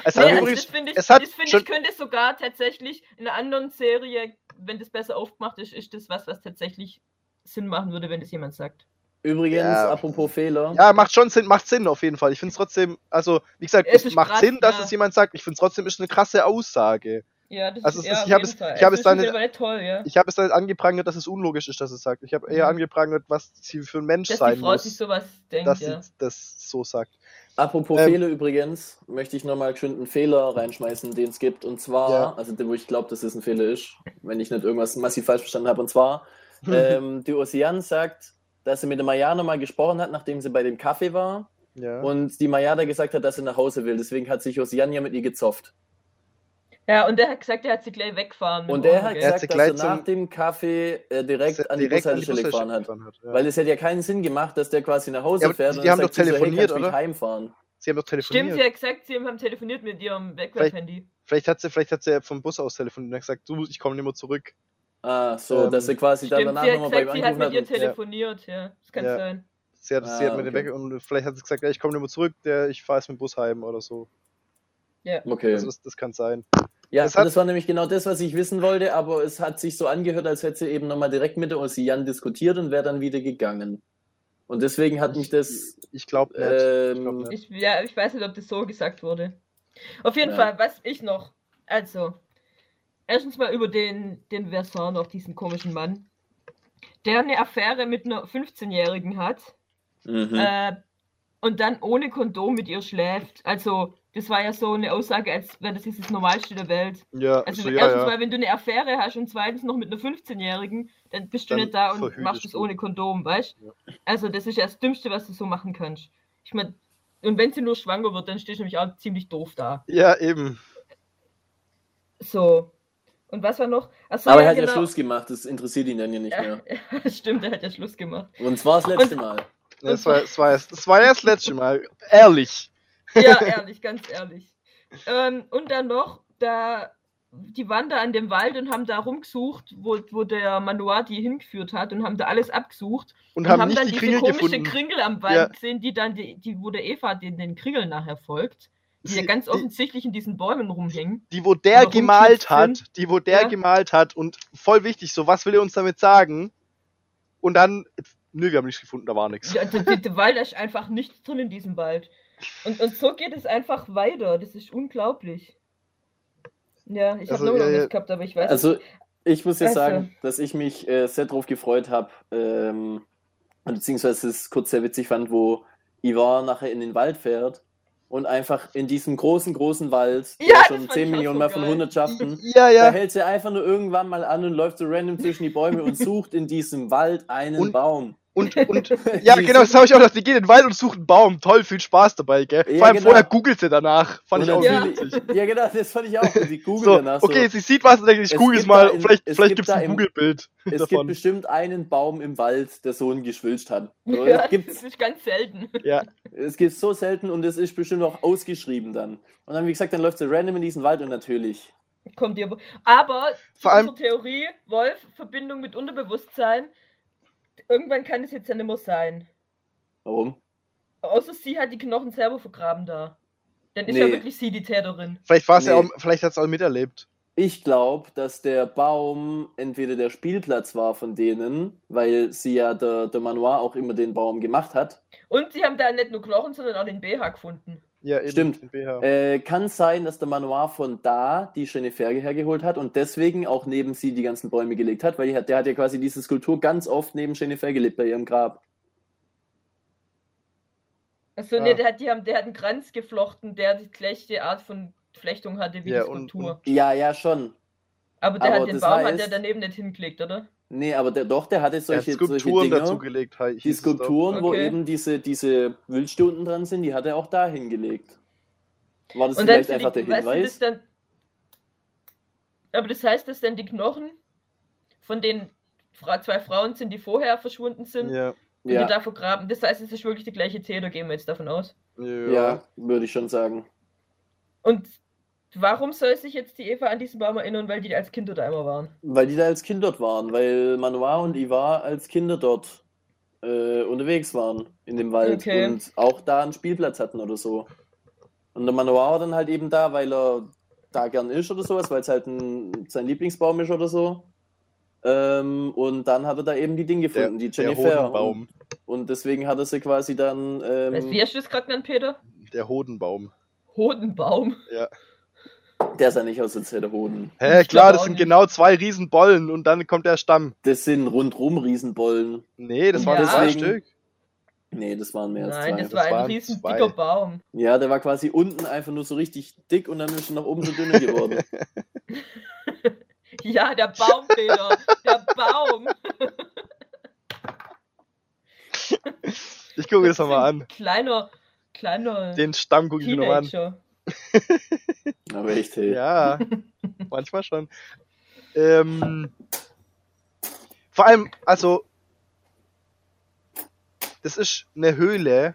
Es Nee, hat also übrigens, das finde ich, es hat das finde schon- ich könnte sogar tatsächlich in einer anderen Serie, wenn das besser aufgemacht ist, ist das was, was tatsächlich Sinn machen würde, wenn das jemand sagt. übrigens, Ja. apropos Fehler. ja, macht schon Sinn, macht Sinn auf jeden Fall. Ich finde es trotzdem, also wie gesagt, Es es macht krass, Sinn, dass ja. es jemand sagt. Ich finde es trotzdem ist eine krasse Aussage. Ja, das Also ist, ja, ist- ich hab jeden es- Fall. ich hab Es dann ja. Ich habe es halt angeprangert, dass es unlogisch ist, dass es sagt. Ich habe eher Mhm. angeprangert, was sie für ein Mensch Dass die sein Frau muss, sich sowas denkt, dass ja. sie das so sagt. Apropos Ähm, Fehler übrigens, möchte ich nochmal geschwind einen Fehler reinschmeißen, den es gibt. Und zwar, Ja. also wo ich glaube, dass es ein Fehler ist, wenn ich nicht irgendwas massiv falsch verstanden habe. Und zwar, ähm, die Ocean sagt, dass sie mit der Maya nochmal gesprochen hat, nachdem sie bei dem Kaffee war. Ja. Und die Mayada gesagt hat, dass sie nach Hause will. Deswegen hat sich Ocean ja mit ihr gezofft. Ja, und der hat gesagt, er hat sie gleich wegfahren. Und er Auto, hat? Er hat sie gesagt, dass er nach dem Kaffee äh, direkt an die Bushaltestelle gefahren hat. hat. Ja. Weil es hätte ja keinen Sinn gemacht, dass der quasi nach Hause Ja, fährt die und dann haben sagt doch hey, telefoniert, mich oder? heimfahren. sie haben doch telefoniert. Stimmt, sie hat gesagt, sie haben telefoniert mit ihrem Wegwerf-Handy. Vielleicht hat sie, vielleicht hat sie vom Bus aus telefoniert und hat gesagt, du, ich komme nicht mehr zurück. Ah, so, Ähm, dass sie quasi dann Stimmt, danach sie hat nochmal bei ihm gesagt, sie hat mit ihr hat. telefoniert, ja. Das kann Ja. sein. Sie hat, sie Ah, hat mit dem okay. Weg und vielleicht hat sie gesagt, ja, ich komme nicht mehr zurück, der, ich fahre jetzt mit dem Bus heim oder so. Okay. Also das, das kann sein. Ja, Das das, war nämlich genau das, was ich wissen wollte, aber es hat sich so angehört, als hätte sie eben nochmal direkt mit der Ossian diskutiert und wäre dann wieder gegangen. Und deswegen hat mich das. Ich glaube glaub Ähm, nicht. Ich, ja, ich weiß nicht, ob das so gesagt wurde. Auf jeden Ja. Fall, was ich noch. Also, erstens mal über den, den Versan, noch diesen komischen Mann, der eine Affäre mit einer 15-Jährigen hat. mhm. Äh, und dann ohne Kondom mit ihr schläft. Also, das war ja so eine Aussage, als wäre das jetzt das Normalste der Welt. Ja, Also, so, ja, erstens ja. mal, wenn du eine Affäre hast und zweitens noch mit einer 15-Jährigen, dann bist du Dann nicht da und machst es du. ohne Kondom, weißt Ja. Also, das ist ja das Dümmste, was du so machen kannst. Ich meine, und wenn sie nur schwanger wird, dann stehst du nämlich auch ziemlich doof da. Ja, eben. So. Und was war noch? Achso, Aber ja, er hat ja genau. Schluss gemacht, das interessiert ihn dann ja nicht mehr. Ja, stimmt, er hat ja Schluss gemacht. Und zwar das letzte Und- Mal. Das war, das, war, das war ja das letzte Mal. Ehrlich. Ja, ehrlich, ganz ehrlich. Ähm, und dann noch, da, die waren da an dem Wald und haben da rumgesucht, wo, wo der Manoir die hingeführt hat und haben da alles abgesucht. Und, haben nicht dann die diese Kringel komische gefunden. Kringel am Wald Ja. gesehen, die dann, die, die, wo der Eva den, den Kringel nachher folgt. Die ja Sie- ganz die- offensichtlich in diesen Bäumen rumhängen. die wo der gemalt hat, Sinn? die wo der Ja. gemalt hat und voll wichtig, so was will er uns damit sagen? Und dann, nö, wir haben nichts gefunden, da war nichts. Ja, der Wald ist einfach nichts drin in diesem Wald. Und, und so geht es einfach weiter. Das ist unglaublich. Ja, ich Also, habe nur noch ja. nichts gehabt, aber ich weiß Also, ich muss ja Also- sagen, dass ich mich äh, sehr drauf gefreut habe, ähm, beziehungsweise es kurz sehr witzig fand, wo Ivar nachher in den Wald fährt und einfach in diesem großen, großen Wald, der Ja, schon fand 10 ich auch Millionen so mal von. Hundertschaften, Ja, da ja. hält sie einfach nur irgendwann mal an und läuft so random zwischen die Bäume und sucht in diesem Wald einen Und- Baum. Und, und ja, genau, das habe ich auch gedacht. Die geht in den Wald und sucht einen Baum. Toll, viel Spaß dabei, gell? Ja, Vor allem genau. vorher googelt sie danach. Fand ich auch Ja. witzig. ja, genau, das fand ich auch. Und die googelt So, danach so. okay, sie sieht was und denkt, ich Es google es gibt mal. in- vielleicht es vielleicht gibt gibt es ein Google-Bild Es gibt davon. bestimmt einen Baum im Wald, der so ein geschwilzt hat. So, Ja, das gibt's, das ist ganz selten. Ja, es gibt so selten und es ist bestimmt auch ausgeschrieben dann. Und dann, wie gesagt, dann läuft sie random in diesen Wald und natürlich. Kommt ihr. Aber Vor allem- unsere Theorie, Wolf, Verbindung mit Unterbewusstsein, irgendwann kann es jetzt ja nicht mehr sein. Warum? Außer sie hat die Knochen selber vergraben da. Dann ist ja Nee. wirklich sie die Täterin. vielleicht war es ja Nee. auch, vielleicht hat es auch miterlebt. Ich glaube, dass der Baum entweder der Spielplatz war von denen, weil sie ja der, der Manoir auch immer den Baum gemacht hat. Und sie haben da nicht nur Knochen, sondern auch den BH gefunden. Ja, eben. Stimmt. Äh, kann sein, dass der Manoir von da die Jennifer hergeholt hat und deswegen auch neben sie die ganzen Bäume gelegt hat, weil die hat, der hat ja quasi diese Skulptur ganz oft neben Jennifer gelebt bei ihrem Grab. Achso, Ah. nee, der hat, die haben, der hat einen Kranz geflochten, der die gleiche Art von Flechtung hatte wie Ja, die und- Skulptur. Ja, ja, schon. aber der aber hat den Baum hat der heißt- daneben nicht hingelegt, oder? Nee, aber der, doch, der hatte Er hat solche, solche Skulpturen Dinger. dazu gelegt. hei- Die. Skulpturen, wo Okay. eben diese, diese Wildste unten dran sind, die hat er auch da hingelegt. War das Und vielleicht einfach die, der weißt du, das Hinweis? dann, aber das heißt, dass dann die Knochen von den zwei Frauen sind, die vorher verschwunden sind, Ja, die Ja, da vergraben. Das heißt, es ist wirklich die gleiche Täter, gehen wir jetzt davon aus. ja. ja, würde ich schon sagen. Und warum soll sich jetzt die Eva an diesen Baum erinnern, weil die als Kinder da immer waren? Weil die da als Kind dort waren, weil Manoir und Ivar als Kinder dort äh, unterwegs waren in dem Wald Okay. und auch da einen Spielplatz hatten oder so. Und der Manoir war dann halt eben da, weil er da gern ist oder sowas, weil es halt ein, sein Lieblingsbaum ist oder so. Ähm, und dann hat er da eben die Dinge Der, gefunden, die der Jennifer. Hodenbaum. Und, und deswegen hat er sie quasi dann. Weißt, Ähm, wie hast du das gerade genannt, Peter? Der Hodenbaum. Hodenbaum. Der sah nicht aus, als hätte er Hoden. Hä, Ich klar, das sind nicht. genau zwei Riesenbollen und dann kommt der Stamm. Das sind rundrum Riesenbollen. Nee, das Und waren zwei deswegen- Stück. Nee, das waren mehr als Nein, zwei. das das war ein waren riesen zwei. dicker Baum. Ja, der war quasi unten einfach nur so richtig dick und dann ist er nach oben so dünner geworden. Ja, der Baum, Peter. der Baum. Ich gucke mir das nochmal an. Kleiner, kleiner Den Stamm gucke ich mir nochmal an. Aber echt, hey. Ja, manchmal schon. Ähm, vor allem, also, das ist eine Höhle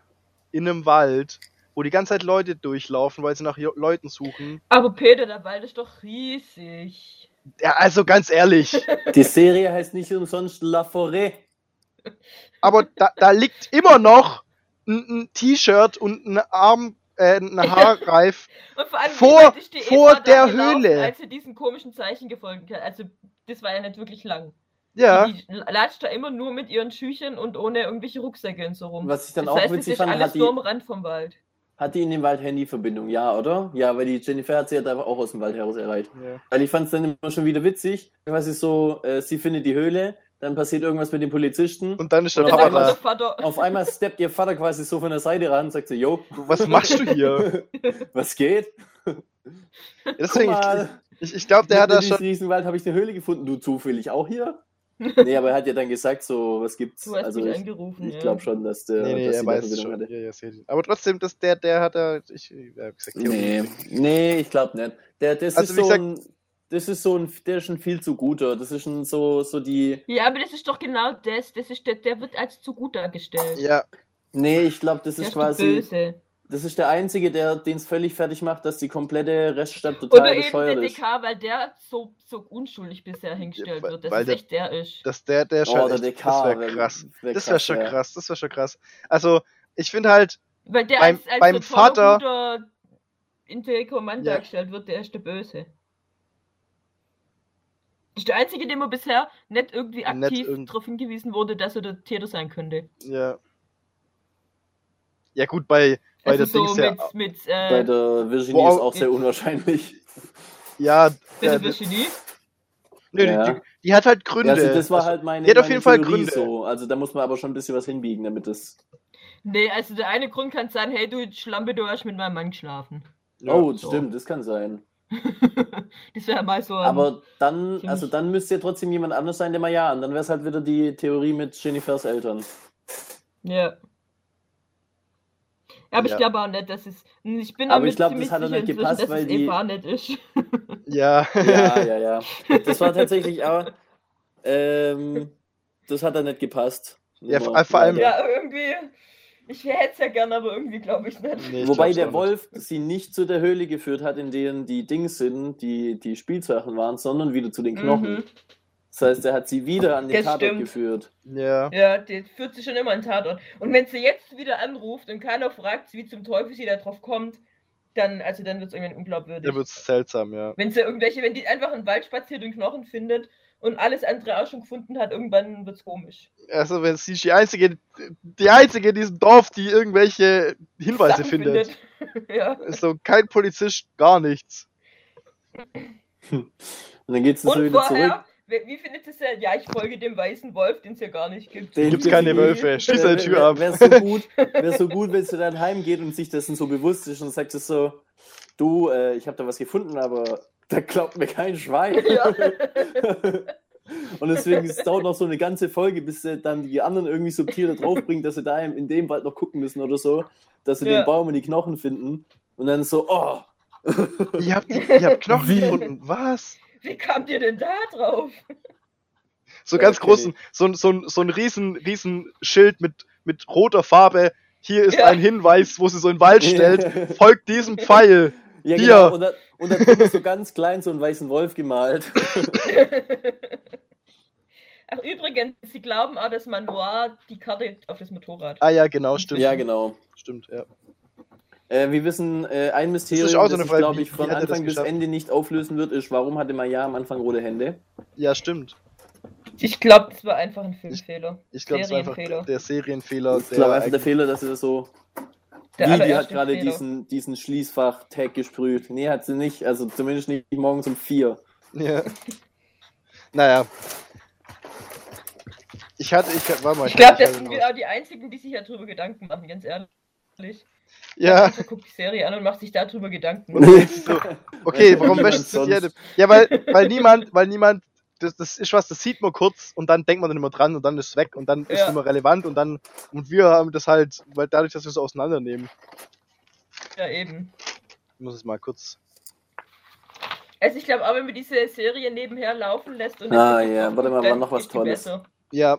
in einem Wald, wo die ganze Zeit Leute durchlaufen, weil sie nach Jo- Leuten suchen. Aber Peter, der Wald ist doch riesig. Ja, also ganz ehrlich, Die Serie heißt nicht umsonst La Forêt. aber da, da liegt immer noch ein, ein T-Shirt und ein Arm, äh, ein Haarreif. Und vor Vor- der gelaufen, Höhle. Als sie diesen komischen Zeichen gefolgt hat. Also, das war ja nicht wirklich lang. Ja, Die latscht da immer nur mit ihren Schüchen und ohne irgendwelche Rucksäcke und so rum. Was ich dann das auch heißt, witzig fand, alles hat die, nur am Rand vom Wald. hat die in dem Wald Handyverbindung, ja, oder? Ja, weil die Jennifer hat sie ja da auch aus dem Wald heraus erreicht. ja. Weil ich fand es dann immer schon wieder witzig, quasi so, äh, sie findet die Höhle, dann passiert irgendwas mit den Polizisten. Und dann ist der Papa da. Vater, Auf einmal steppt ihr Vater quasi so von der Seite ran und sagt so, yo, Was machst du hier? was geht? Deswegen, Guck mal, ich, ich glaube, der hat da in schon. diesem Riesenwald habe ich eine Höhle gefunden. Du zufällig auch hier? nee, aber er hat ja dann gesagt, so, was gibt's? du hast also mich ich, angerufen. ich glaube schon, dass der Nee, nee, dass er weiß schon. hatte. Ja, ja. Aber trotzdem, dass der, der hat da. Ich, hab gesagt, Nee, nee, ich glaube nicht. Der, das Also, ist so gesagt- ein, das ist so ein, der ist schon viel zu guter. Das ist schon so, so die. Ja, aber das ist doch genau das. das ist der, der wird als zu gut dargestellt. Ja, Nee, ich glaube, das der ist ist quasi. böse. Das ist der Einzige, der den es völlig fertig macht, dass die komplette Reststadt total Oder eben der bescheuert ist. DK, weil der so, so unschuldig bisher hingestellt weil- wird, dass weil es der- echt der ist. dass der, der ist Oh, halt der echt, DK. das wäre wär- krass. wär Das wäre schon ja. krass, das wäre schon krass. Also, ich finde halt, Weil der beim- als, als beim so Vater- Mann Ja. dargestellt wird, der ist der Böse. Das ist der einzige, dem man bisher nicht irgendwie aktiv irgend- darauf hingewiesen wurde, dass er der Täter sein könnte. ja. Ja, gut, bei, bei Also der so Dings ja. mit, mit Bei äh, der Virginie Wow. ist auch sehr unwahrscheinlich. Ja, der der, Virginie. nö, Ja. die, die hat halt Gründe. Ja, also das war halt meine, die hat auf jeden Fall Theorie Gründe. so. Also da muss man aber schon ein bisschen was hinbiegen, damit das. Nee, also der eine Grund kann sein, hey du Schlampe, du hast mit meinem Mann geschlafen. oh, so. stimmt, das kann sein. Das wäre mal so ein, Aber dann, also dann müsste ja trotzdem jemand anders sein, der mal ja. Und dann wäre es halt wieder die Theorie mit Jennifers Eltern. Ja. Aber Ja. ich glaube auch nicht, dass es. Ich bin Aber ich glaub, das hat auch sicher nicht gepasst, dass weil es die- Eva nicht ist. Ja. Ja, ja, ja. Das war tatsächlich auch. Ähm, das hat da nicht gepasst. Ja, vor- vor allem- ja, irgendwie. Ich hätte es ja gerne, aber irgendwie glaube ich nicht. Nee, ich Wobei glaub's der nicht. Wolf sie nicht zu der Höhle geführt hat, in denen die Dings sind, die die Spielsachen waren, sondern wieder zu den Knochen. Mhm. Das heißt, er hat sie wieder an den Das Tatort stimmt. geführt. Ja. Ja, die führt sich schon immer an den Tatort. Und wenn sie jetzt wieder anruft und keiner fragt, wie zum Teufel sie da drauf kommt, dann, also dann wird es irgendwann unglaubwürdig. Da wird's seltsam, ja. Wenn sie irgendwelche, wenn die einfach im Wald spaziert und Knochen findet und alles andere auch schon gefunden hat, irgendwann wird es komisch. Also, wenn sie ist die einzige, die einzige in diesem Dorf, die irgendwelche Hinweise Sachen findet. ja. Ist so kein Polizist, gar nichts. Und dann geht es so Und wieder zurück. vorher, wie, wie findet es denn? Ja, ich folge dem weißen Wolf, den es ja gar nicht gibt. Den Gibt's keine. Wölfe. Schließ deine Tür ab. Wäre so gut, wär so gut, wenn sie dann heimgeht und sich dessen so bewusst ist und sagt es so, du, äh, ich habe da was gefunden, aber da glaubt mir kein Schwein. Ja. Und deswegen es dauert noch so eine ganze Folge, bis sie dann die anderen irgendwie subtil draufbringen, dass sie da in dem Wald noch gucken müssen oder so, dass sie Ja. den Baum und die Knochen finden. Und dann so, oh, Ihr habt, ihr habt Knochen Wie? gefunden. Was? Wie kamt ihr denn da drauf? So ganz kenn großen, so, ein- so, ein- so ein riesen, riesen Schild mit, mit roter Farbe. Hier ist Ja. ein Hinweis, wo sie so in den Wald stellt. Folgt diesem Pfeil. Ja Hier. genau. Und da, und da drüber so ganz klein so einen weißen Wolf gemalt. Ach, übrigens, sie glauben auch, dass Manoir die Karte auf das Motorrad. Ah ja, genau, stimmt. Ja, genau. Stimmt, ja. Äh, wir wissen, äh, ein Mysterium, das, so Frage, glaube ich, von das Anfang bis? Ende nicht auflösen wird, ist, warum hatte Maya am Anfang rote Hände? Ja, stimmt. Ich glaube, das war einfach ein Filmfehler. Ich glaube, es ist einfach der Serienfehler. Ich glaube einfach der Fehler, dass sie das so. Der Wie, die hat gerade diesen, diesen Schließfach-Tag gesprüht. Nee, hat sie nicht. Also zumindest nicht morgens um vier. Ja. Naja. Ich hatte, ich, warte mal. Ich glaube, das sind wir auch die einzigen, die sich darüber Gedanken machen, ganz ehrlich. Ja, Also guckt die Serie an und macht sich darüber Gedanken. So, okay, warum sie sonst- die Ja, weil, weil niemand, weil niemand, das, das ist was, das sieht man kurz und dann denkt man dann immer dran und dann ist es weg und dann ist es Ja. mehr relevant und dann, und wir haben das halt, weil dadurch, dass wir es auseinandernehmen. Ja, eben. Ich muss es mal kurz. Also ich glaube auch, wenn wir diese Serie nebenher laufen lässt und Ah, ja, warte mal, war noch was Tolles. besser. Ja,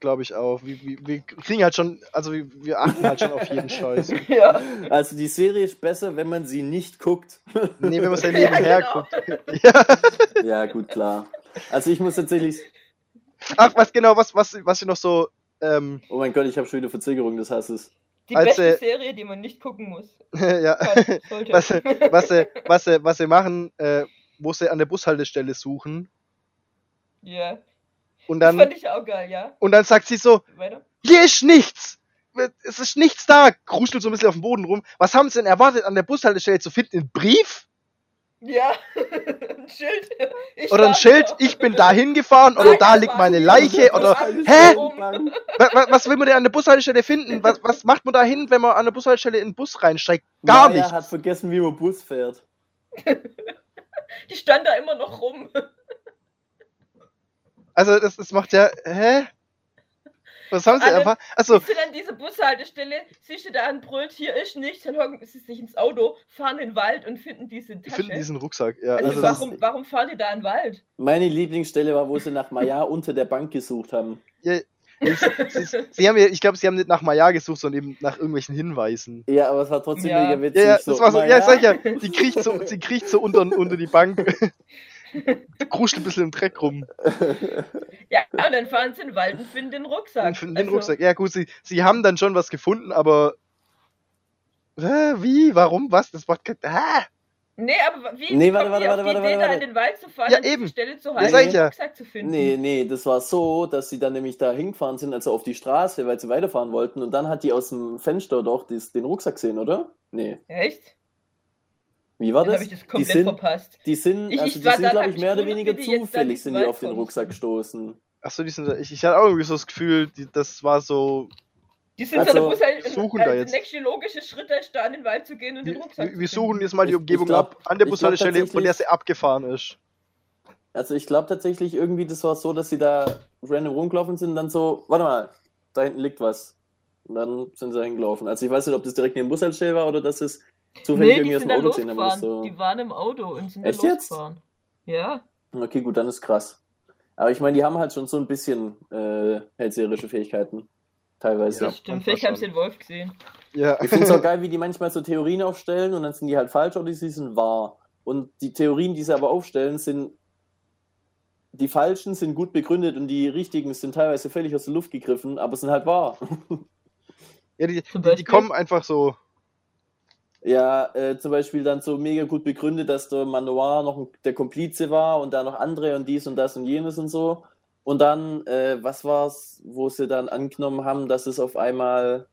glaube ich auch. Wir, wir, wir kriegen halt schon, also wir, wir achten halt schon auf jeden Scheiß. Ja. Also die Serie ist besser, wenn man sie nicht guckt. Nee, wenn man es ja Ja, nebenher genau. guckt. Ja. ja, gut, klar. Also ich muss tatsächlich. Ach, was genau, was, was, was ich noch so, ähm, Oh mein Gott, ich habe schon wieder Verzögerung des Hasses. Die Als, beste äh, Serie, die man nicht gucken muss. ja, Kann, was, sie- was, was, sie- was sie machen, äh, wo sie an der Bushaltestelle suchen ja. und Das dann, fand ich auch geil, ja. und dann sagt sie so, Weiter? hier ist nichts. Es ist nichts da. Kruschelt so ein bisschen auf dem Boden rum. Was haben sie denn erwartet, an der Bushaltestelle zu finden? Ein Brief? Ja. Ein Schild. Ich Oder ein Schild, da. ich bin da hingefahren oder da liegt meine. Leiche oder hä? was, was will man denn an der Bushaltestelle finden? Was, was macht man da hin, wenn man an der Bushaltestelle in den Bus reinsteigt? Gar Maya nichts. hat vergessen, wie man Bus fährt. Die stand da immer noch rum. Also das, das macht ja, hä? Was haben sie Alle- einfach? Also, Bist du dann diese Bushaltestelle, siehst du da ein Brüllt, hier ist nichts, dann hocken sie sich ins Auto, fahren in den Wald und finden diese Tasche. finde diesen Rucksack, ja. also Also warum, warum fahren die da in den Wald? Meine Lieblingsstelle war, wo sie nach Maya unter der Bank gesucht haben. ja, sie, sie, sie haben ja, ich glaube, sie haben nicht nach Maya gesucht, sondern eben nach irgendwelchen Hinweisen. Ja, aber es war trotzdem Ja. mega witzig. Ja, ja, das war so, ja, sag ich ja, sie kriecht so, sie kriecht so unter, unter die Bank. Kruscht ein bisschen im Dreck rum. Ja, und dann fahren sie in den Wald und finden den Rucksack. Und finden den Also, Rucksack. Ja, gut, sie, sie haben dann schon was gefunden, aber. Hä, wie? Warum? Was? Das macht kein. Ah! Nee, aber wie Nee, warte, kommen die warte, warte, die Idee, warte, da warte. in den Wald zu fahren Ja, und diese eben. Stelle zu halten, ich den ja. Rucksack zu finden? Nee, nee, das war so, dass sie dann nämlich da hingefahren sind, also auf die Straße, weil sie weiterfahren wollten. Und dann hat die aus dem Fenster doch dies, den Rucksack gesehen, oder? Nee. Echt? Wie war Dann das? habe ich das die komplett sind, verpasst. die sind, Ich- also die sind, glaube ich, mehr oder weniger die zufällig sind die auf den. Rucksack gestoßen. Achso, die sind. Ich, ich hatte auch irgendwie so das Gefühl, die, das war so. Die sind Also, so, der halt, suchen also da der jetzt. nächste logische Schritt ist, da in den Wald zu gehen und den Wir, Rucksack wir wir suchen jetzt mal die Umgebung glaub- ab. An der Bushaltestelle, von der sie abgefahren ist. Also ich glaube tatsächlich irgendwie, das war so, dass sie da random rumgelaufen sind und dann so, warte mal, da hinten liegt was. Und dann sind sie da hingelaufen. Also ich weiß nicht, ob das direkt neben dem Bushaltestelle war oder dass es zufällig Nee, irgendwie die aus sind dem da Auto gesehen losgefahren. So. Die waren im Auto und sind Echt da jetzt? losgefahren. Ja. Okay, gut, dann ist krass. Aber ich meine, die haben halt schon so ein bisschen äh, hellseherische Fähigkeiten. Teilweise. Ja, stimmt. Vielleicht haben sie den Wolf gesehen. Ja. Ich finde es auch geil, wie die manchmal so Theorien aufstellen und dann sind die halt falsch oder sie sind wahr. Und die Theorien, die sie aber aufstellen, sind die falschen sind gut begründet und die richtigen sind teilweise völlig aus der Luft gegriffen, aber sind halt wahr. ja die, die, die kommen einfach so. Ja, äh, zum Beispiel dann so mega gut begründet, dass der Manoir noch ein- der Komplize war und da noch andere und dies und das und jenes und so. Und dann, äh, was war's, wo sie dann angenommen haben, dass es auf einmal,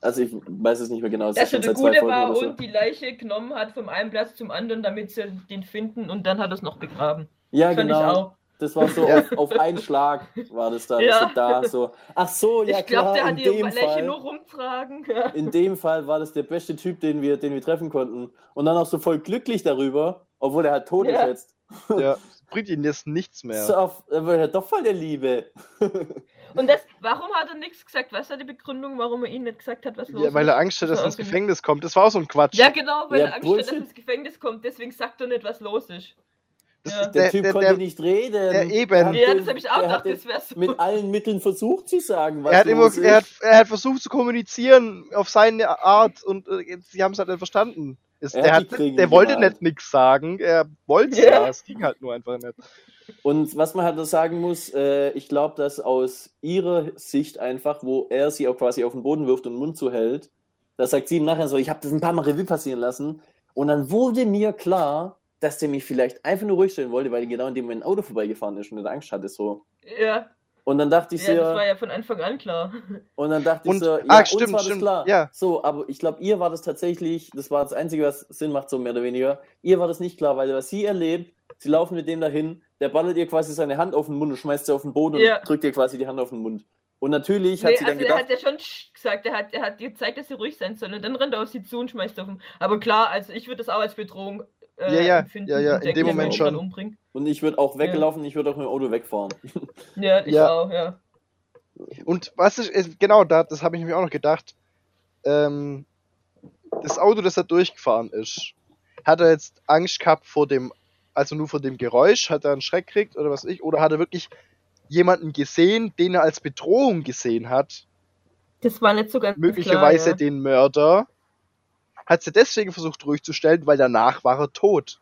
also ich weiß es nicht mehr genau, es ist Dass er schon der Gute war so. und die Leiche genommen hat vom einen Platz zum anderen, damit sie den finden und dann hat er es noch begraben. Ja, ich genau. Das war so auf, auf einen Schlag war das da, Ja. sie da so. Ach so, ja ich glaube, klar, der in hat die dem Fall. nur rumtragen. Ja. In dem Fall war das der beste Typ, den wir, den wir treffen konnten. Und dann auch so voll glücklich darüber, obwohl er halt tot Ja. ist jetzt. Ja, bringt ihnen jetzt nichts mehr. So auf, er war ja doch voll der Liebe. Und das, warum hat er nichts gesagt? Was war die Begründung, warum er ihnen nicht gesagt hat, was los Ja, weil ist? er Angst hat, dass er ins Gefängnis kommt. Das war auch so ein Quatsch. Ja, genau, weil Ja, er Angst hat, dass er ins Gefängnis kommt. Deswegen sagt er nicht, was los ist. Das Ja. Der, der, Typ der, konnte der, nicht reden. der eben. Ja, das habe ich auch gedacht, das wäre so. mit allen Mitteln versucht zu sagen, was er hat immer, er hat, er hat versucht zu kommunizieren auf seine Art und äh, sie haben es halt nicht verstanden. Es, Er der, hat der wollte nicht nichts sagen, er wollte es Ja. ja, es ging halt nur einfach nicht. Und was man halt noch sagen muss, äh, ich glaube, dass aus ihrer Sicht einfach, wo er sie auch quasi auf den Boden wirft und den Mund zuhält, da sagt sie ihm nachher so, ich habe das ein paar Mal Revue passieren lassen. Und dann wurde mir klar, dass der mich vielleicht einfach nur ruhig stellen wollte, weil er genau in dem Moment ein Auto vorbeigefahren ist und er Angst hatte so. Ja, Und dann dachte ich ja, das so, war ja von Anfang an klar. und dann dachte Und- ich so, ja, uns stimmt, war das stimmt, klar. ja. So, aber ich glaube, ihr war das tatsächlich, das war das Einzige, was Sinn macht, so mehr oder weniger. Ihr war das nicht klar, weil was sie erlebt, sie laufen mit dem dahin, der ballert ihr quasi seine Hand auf den Mund und schmeißt sie auf den Boden Ja. und drückt ihr quasi die Hand auf den Mund. Und natürlich hat Nee, sie dann also er gedacht, hat ja schon Sch gesagt, er hat, er hat gezeigt, dass sie ruhig sein soll. Und dann rennt er auf sie zu und schmeißt auf ihn. Aber klar, also ich würde das auch als Bedrohung äh, Ja, ja, empfinden. ja, ja, in dem Moment schon. dann Umbringen. und ich würde auch weggelaufen, ich würde auch mit dem Auto wegfahren. Ja, ich Ja. auch, ja. Und was ist, ist genau da, das habe ich mir auch noch gedacht. Ähm, das Auto, das da durchgefahren ist, hat er jetzt Angst gehabt vor dem, also nur vor dem Geräusch, hat er einen Schreck gekriegt oder was weiß ich, oder hat er wirklich jemanden gesehen, den er als Bedrohung gesehen hat, Das war nicht so ganz möglicherweise klar, ja. den Mörder, hat sie deswegen versucht ruhig zu stellen, weil danach war er tot.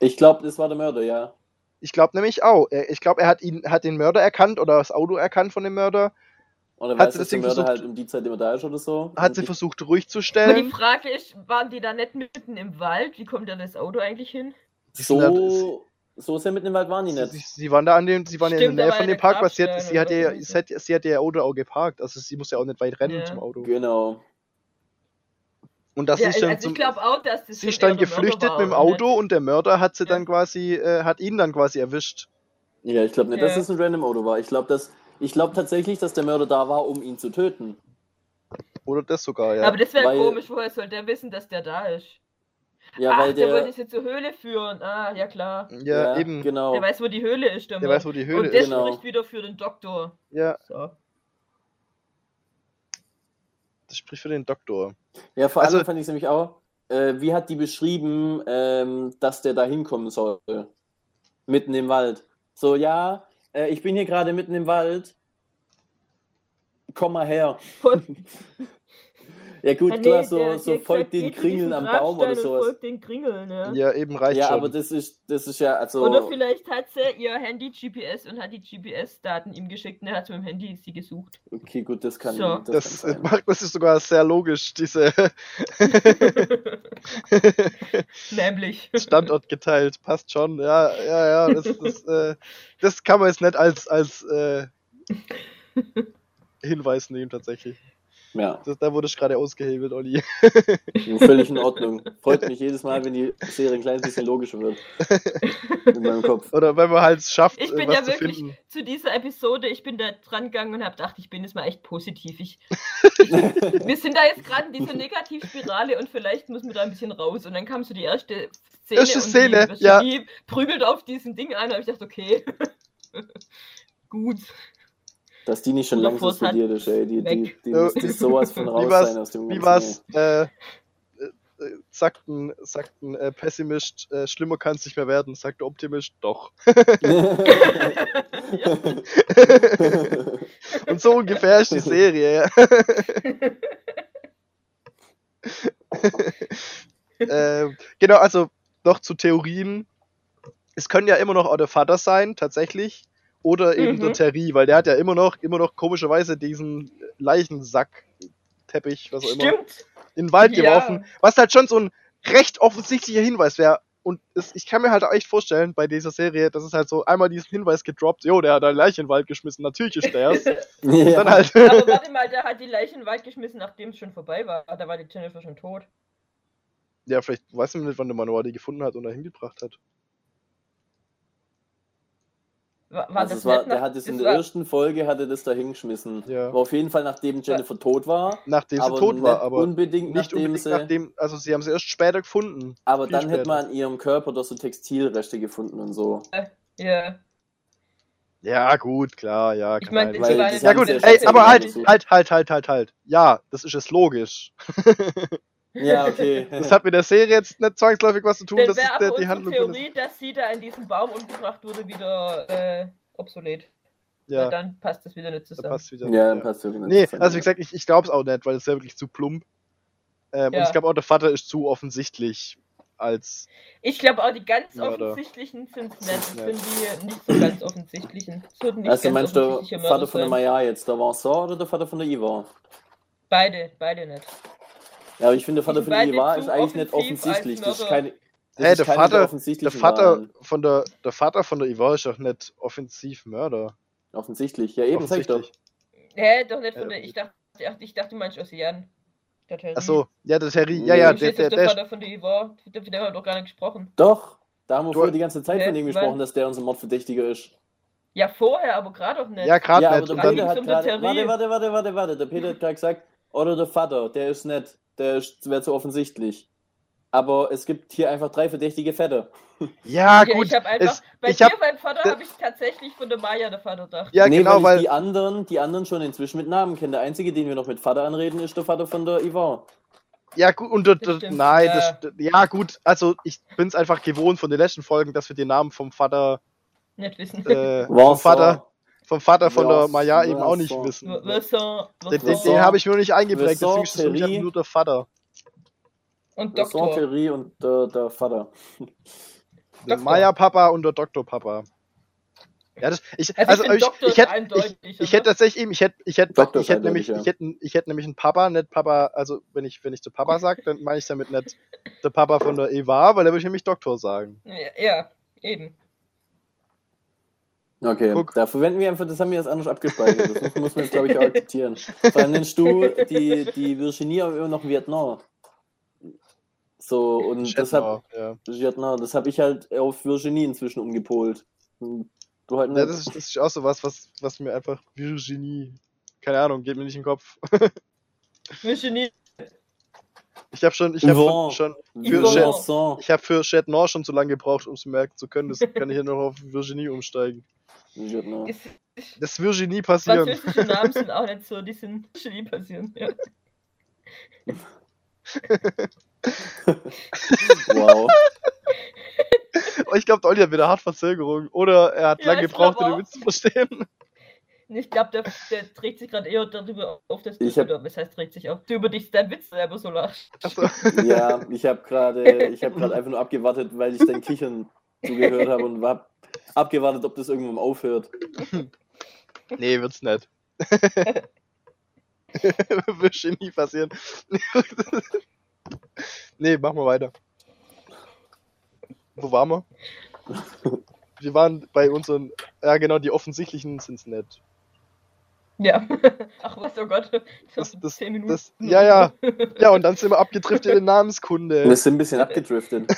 Ich glaube, das war der Mörder, ja. Ich glaube nämlich auch. Ich glaube, er hat ihn, hat den Mörder erkannt oder das Auto erkannt von dem Mörder, Oder Hat weiß, sie deswegen Mörder versucht- halt um die Zeit immer da ist oder so. hat sie versucht ruhig zu Aber die stellen. Frage ist, waren die da nicht mitten im Wald? Wie kommt da das Auto eigentlich hin? Halt- So, so sehr mitten im Wald waren die Sie, nicht. sie, sie waren da an dem, sie waren ja in Stimmt, der Nähe von dem Parkplatz. Sie hat, sie, hat ihr, sie, hat, sie hat ihr Auto auch geparkt. Also sie muss ja auch nicht weit rennen Ja. zum Auto. Genau. Und das ja, ist dann also zum, ich glaube auch, dass das sie ist dann der geflüchtet war mit dem Auto nicht- und der Mörder hat sie Ja. dann quasi, äh, hat ihn dann quasi erwischt. Ja, ich glaube nicht, dass Ja. das ein random Auto war. Ich glaube, dass ich glaube tatsächlich, dass der Mörder da war, um ihn zu töten. Oder das sogar, ja. Aber das wäre komisch, woher soll der wissen, dass der da ist? Ja, Ach, weil der, der, wollte sie zur Höhle führen. Ah, ja klar. ja, eben. genau. Der weiß, wo die Höhle ist, der, Der weiß, wo die Höhle Und das ist. Genau. spricht wieder für den Doktor. Ja, So. Das spricht für den Doktor. Ja, vor Also- allem fand ich es nämlich auch, äh, wie hat die beschrieben, ähm, dass der da hinkommen soll? Mitten im Wald. So, ja, äh, ich bin hier gerade mitten im Wald. Komm mal her. Ja, gut, nee, klar, so, der- so der folgt den Kringeln am Baum oder sowas. Folgt den Kringeln, ja. Ja, eben reicht Ja, schon. aber das ist, das ist ja, also. Oder vielleicht hat sie ihr Handy GPS und hat die GPS-Daten ihm geschickt und er hat mit dem Handy sie gesucht. Okay, gut, das kann, So. das das, kann sein. macht, das ist sogar sehr logisch, diese Nämlich. Standort geteilt. Passt schon. Ja, ja, ja. Das, das, äh, das kann man jetzt nicht als, als äh, Hinweis nehmen, tatsächlich. Ja, Das, da wurde ich gerade ausgehebelt, Olli. völlig in Ordnung. Freut mich jedes Mal, wenn die Serie ein kleines bisschen logischer wird. In meinem Kopf. Oder wenn man halt es schafft, Ich bin was ja zu wirklich finden. zu dieser Episode, ich bin da dran gegangen und habe gedacht, ich bin jetzt mal echt positiv. Ich, ich, wir sind da jetzt gerade in dieser Negativspirale und vielleicht müssen wir da ein bisschen raus. Und dann kam so die erste Szene. Erste und Szene, die, ja. Die prügelt auf diesem Ding an. Da habe ich gedacht, okay. Gut. Dass die nicht schon Oder lang Fuß hat suspendiert ist, ey. Die, die, die das sowas von raus Wie war's- sein aus dem Wie war's? Äh, äh, äh, sagt ein, sagt ein äh, Pessimist, äh, schlimmer kann es nicht mehr werden. Sagt der Optimist, doch. Und so ungefähr ist die Serie. Ja. ähm, genau, also noch zu Theorien. Es können ja immer noch der Vater sein, tatsächlich. Oder eben Mhm. der Terry, weil der hat ja immer noch, immer noch komischerweise diesen Leichensack, Teppich, was auch immer, Stimmt. in den Wald Ja. geworfen. Was halt schon so ein recht offensichtlicher Hinweis wäre. Und es, ich kann mir halt auch echt vorstellen, bei dieser Serie, dass es halt so einmal diesen Hinweis gedroppt, jo, der hat eine Leiche in den Wald geschmissen, natürlich ist der es. Und ja. dann halt, Aber warte mal, der hat die Leiche in den Wald geschmissen, nachdem es schon vorbei war. Da war die Jennifer schon tot. ja, vielleicht weiß man nicht, wann der Manoa die gefunden hat und da hingebracht hat. War, war Also das es war, der hat es in der war- ersten Folge hat er das da hingeschmissen. Ja. Aber auf jeden Fall, nachdem Jennifer tot war. Nachdem sie aber tot war, aber unbedingt, nicht nachdem unbedingt sie. nachdem, also sie haben sie erst später gefunden. aber dann hätte später. man an ihrem Körper doch so Textilreste gefunden und so. Ja. Ja, gut, klar, ja. Ich kann meine, war jetzt- ja haben gut, ja ey, aber halt, halt, halt, halt, halt, halt. Ja, das ist jetzt logisch. Ja, okay. Das hat mit der Serie jetzt nicht zwangsläufig was zu tun, Dann das ist der, die Handlung. Theorie, dass sie da in diesen Baum umgebracht wurde, wieder äh, obsolet. Ja, Weil Dann passt das wieder nicht zusammen. passt wieder. ja, dann passt wirklich Nee, nicht. also wie gesagt, ich, ich glaube es auch nicht, weil es ja wirklich zu plump. Ähm, Und Ja. ich glaube auch, der Vater ist zu offensichtlich als. Ich glaube auch, die ganz Mörder. offensichtlichen sind es nicht. nicht. sind die nicht so ganz offensichtlichen. Nicht Also ganz meinst du Vater von der. Maya jetzt, der Vincent oder der Vater von der Iva? Beide, beide nicht. Ja, aber ich finde, der Vater von der beide ist eigentlich nicht offensiv offensichtlich. Das ist Mörder. keine. Das Hä, ist der Vater- Der Vater von der, der Vater von der Ivar ist doch nicht offensiv Mörder. Offensichtlich. Ja, eben, sag ich doch. Offensichtlich. Hä, doch nicht von der. Ich dachte, ich dachte, du meinst Ocean. Der. Achso, ja, der Terry, ja, ja, der, der, der, der, der, Vater von der Ivar. Von dem haben wir doch gar nicht gesprochen. Doch, da haben wir Du- vorher die ganze Zeit von dem wann? gesprochen, dass der unser Mordverdächtiger ist. Ja, vorher, aber gerade auch nicht. ja, gerade ja, aber nicht. der Und Peter dann, hat gerade. Warte, warte, warte, warte, warte. Der Peter hat gerade gesagt, oder der Vater, der ist nett. Der wäre zu offensichtlich. Aber es gibt hier einfach drei verdächtige Väter. ja, Ja, gut. ich habe einfach. es, bei ich dir hab, beim Vater habe ich tatsächlich von der Maya der Vater gedacht. ja, nee, genau, weil, weil. ich die anderen, die anderen schon inzwischen mit Namen kenne. Der einzige, den wir noch mit Vater anreden, ist der Vater von der Yvonne. Ja, gut, und der, Das der, stimmt, nein, ja. das, ja, gut, also ich bin's einfach gewohnt von den letzten Folgen, dass wir den Namen vom Vater, Nicht wissen. äh, vom. Vater, vom Vater von der Maya eben auch nicht wissen. Den, den, den habe ich mir noch nicht eingeprägt, deswegen ist es mich nur der Vater. und Doktor. Thierry und der, der Vater. Der. Maya-Papa und der Doktor-Papa. Ja, das, ich, Also, also, ich, ich, Doktor ich, ist hätte, ich, eindeutig. ich hätte tatsächlich eben, ich hätte, ich hätte, Doktor ich hätte nämlich, eindeutig, ich hätte, ich hätte nämlich einen Papa, nicht Papa, also wenn ich, wenn ich zu Papa sage, dann meine ich damit nicht der Papa von der Eva, weil da würde ich nämlich Doktor sagen. ja, ja, eben. Okay, Guck. da verwenden wir einfach, das haben wir jetzt anders abgespeichert. Das muss, muss man jetzt, glaube ich, auch akzeptieren. Vor allem nennst du die, die Virginie aber immer noch Vietnam. So, und das hab, ja. Girardin, das habe ich halt auf Virginie inzwischen umgepolt. Und Du halt Ja, nicht. das, ist, das ist auch so was, was, was mir einfach Virginie, keine Ahnung, geht mir nicht in den Kopf. Virginie. Ich habe schon, ich habe Yvonne. schon, Für. Chanson. ich habe für Chat Nord schon zu lange gebraucht, um es merken zu können. Das kann ich ja noch auf Virginie umsteigen. Ist- ist- Das Virginie passieren. Französische Namen sind auch nicht so, die sind Genie passieren. Ja. Wow. Oh, ich glaube, Olli hat wieder hart Verzögerung. Oder er hat Ja, lange gebraucht, um den Witz zu verstehen. Ich glaube, der, der trägt sich gerade eher darüber auf, dass du, Ich hab- oder was heißt trägt sich auf, du über dich deinen Witz selber so lachst. Achso. Ja, ich habe gerade ich hab einfach nur abgewartet, weil ich dein Kichern zugehört habe und hab abgewartet, ob das irgendwann aufhört. Nee, wird's nicht. Virginie passieren. nee, machen wir weiter. Wo waren wir? Wir waren bei unseren, ja genau, die offensichtlichen sind's nicht. Ja. Ach was, oh Gott. Das- das- 10 Minuten. das- ja, ja. Ja, und dann sind wir abgedriftet in Namenskunde. Wir sind ein bisschen abgedriftet.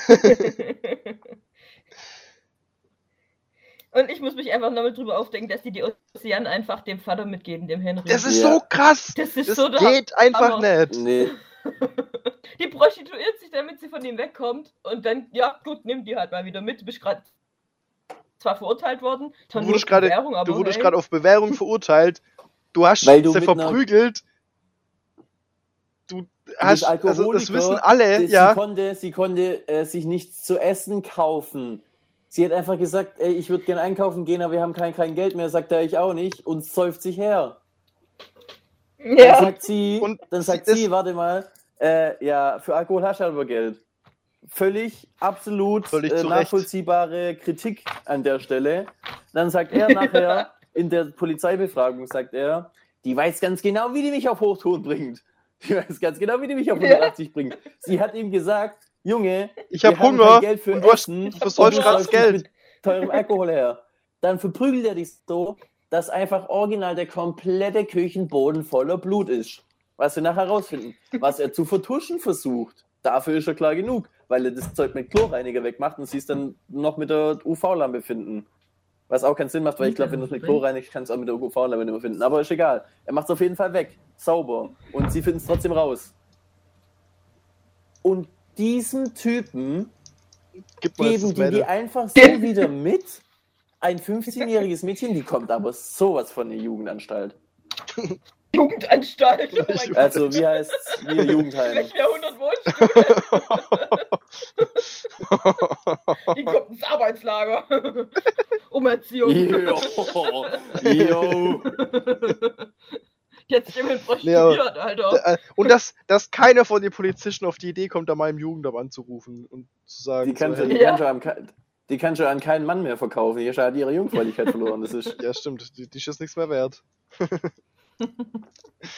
Und ich muss mich einfach nochmal drüber aufdenken, dass die die Ozean einfach dem Vater mitgeben, dem Henry. Das ist Ja. so krass! Das ist Das so geht einfach Hammer. nicht. Nee, Die prostituiert sich, damit sie von ihm wegkommt. Und dann, ja, gut, nimm die halt mal wieder mit. Du bist gerade zwar verurteilt worden. Du wurdest gerade hey. gerade auf Bewährung verurteilt. Du hast Weil du sie verprügelt. Du hast, also das wissen alle, sie, ja. sie konnte, sie konnte äh, sich nichts zu essen kaufen. Sie hat einfach gesagt, ey, ich würde gerne einkaufen gehen, aber wir haben kein, kein Geld mehr. Sagt er, ich auch nicht. Und säuft sich her. Dann Ja. sagt sie, Und dann sagt sie, warte mal, äh, ja, für Alkohol hast du aber Geld. Völlig, absolut Völlig äh, nachvollziehbare Kritik an der Stelle. Dann sagt er nachher in der Polizeibefragung, sagt er, die weiß ganz genau, wie die mich auf Hochtouren bringt. Die weiß ganz genau, wie die mich auf Ja. 180 bringt. Sie hat ihm gesagt, Junge, Ich wir hab haben Hunger kein Geld für und du hast- Essen du versäufst und grad das Geld. mit teurem Alkohol her. Dann verprügelt er dich so, dass einfach original der komplette Küchenboden voller Blut ist. Was wir nachher herausfinden. Was er zu vertuschen versucht, dafür ist er klar genug, weil er das Zeug mit Chlorreiniger wegmacht und sie es dann noch mit der UV-Lampe finden. Was auch keinen Sinn macht, weil ich glaube, wenn du es mit Chlor reinigst, kannst du es auch mit der UV-Lampe nicht mehr finden. Aber ist egal. Er macht es auf jeden Fall weg. Sauber. Und sie finden es trotzdem raus. Und diesem Typen geben die die einfach so wieder mit. Ein 15-jähriges Mädchen, die kommt aber sowas von der Jugendanstalt. Jugendanstalt. Oh mein Ich- Gott. Also, wie heißt Wie Jugendheim? Welches Jahrhundert wohnst du? Die kommt ins Arbeitslager. Umerziehung. Jo, jo. Jetzt Nee, prostituiert, Alter. Äh, Und dass, dass keiner von den Polizisten auf die Idee kommt, da mal im Jugendamt anzurufen und zu sagen, Die kann, so, die, Ja. kann schon die kann schon an keinen Mann mehr verkaufen. Die hat ihre Jungfräulichkeit verloren. Das ist, ja stimmt, die, die ist nichts mehr wert.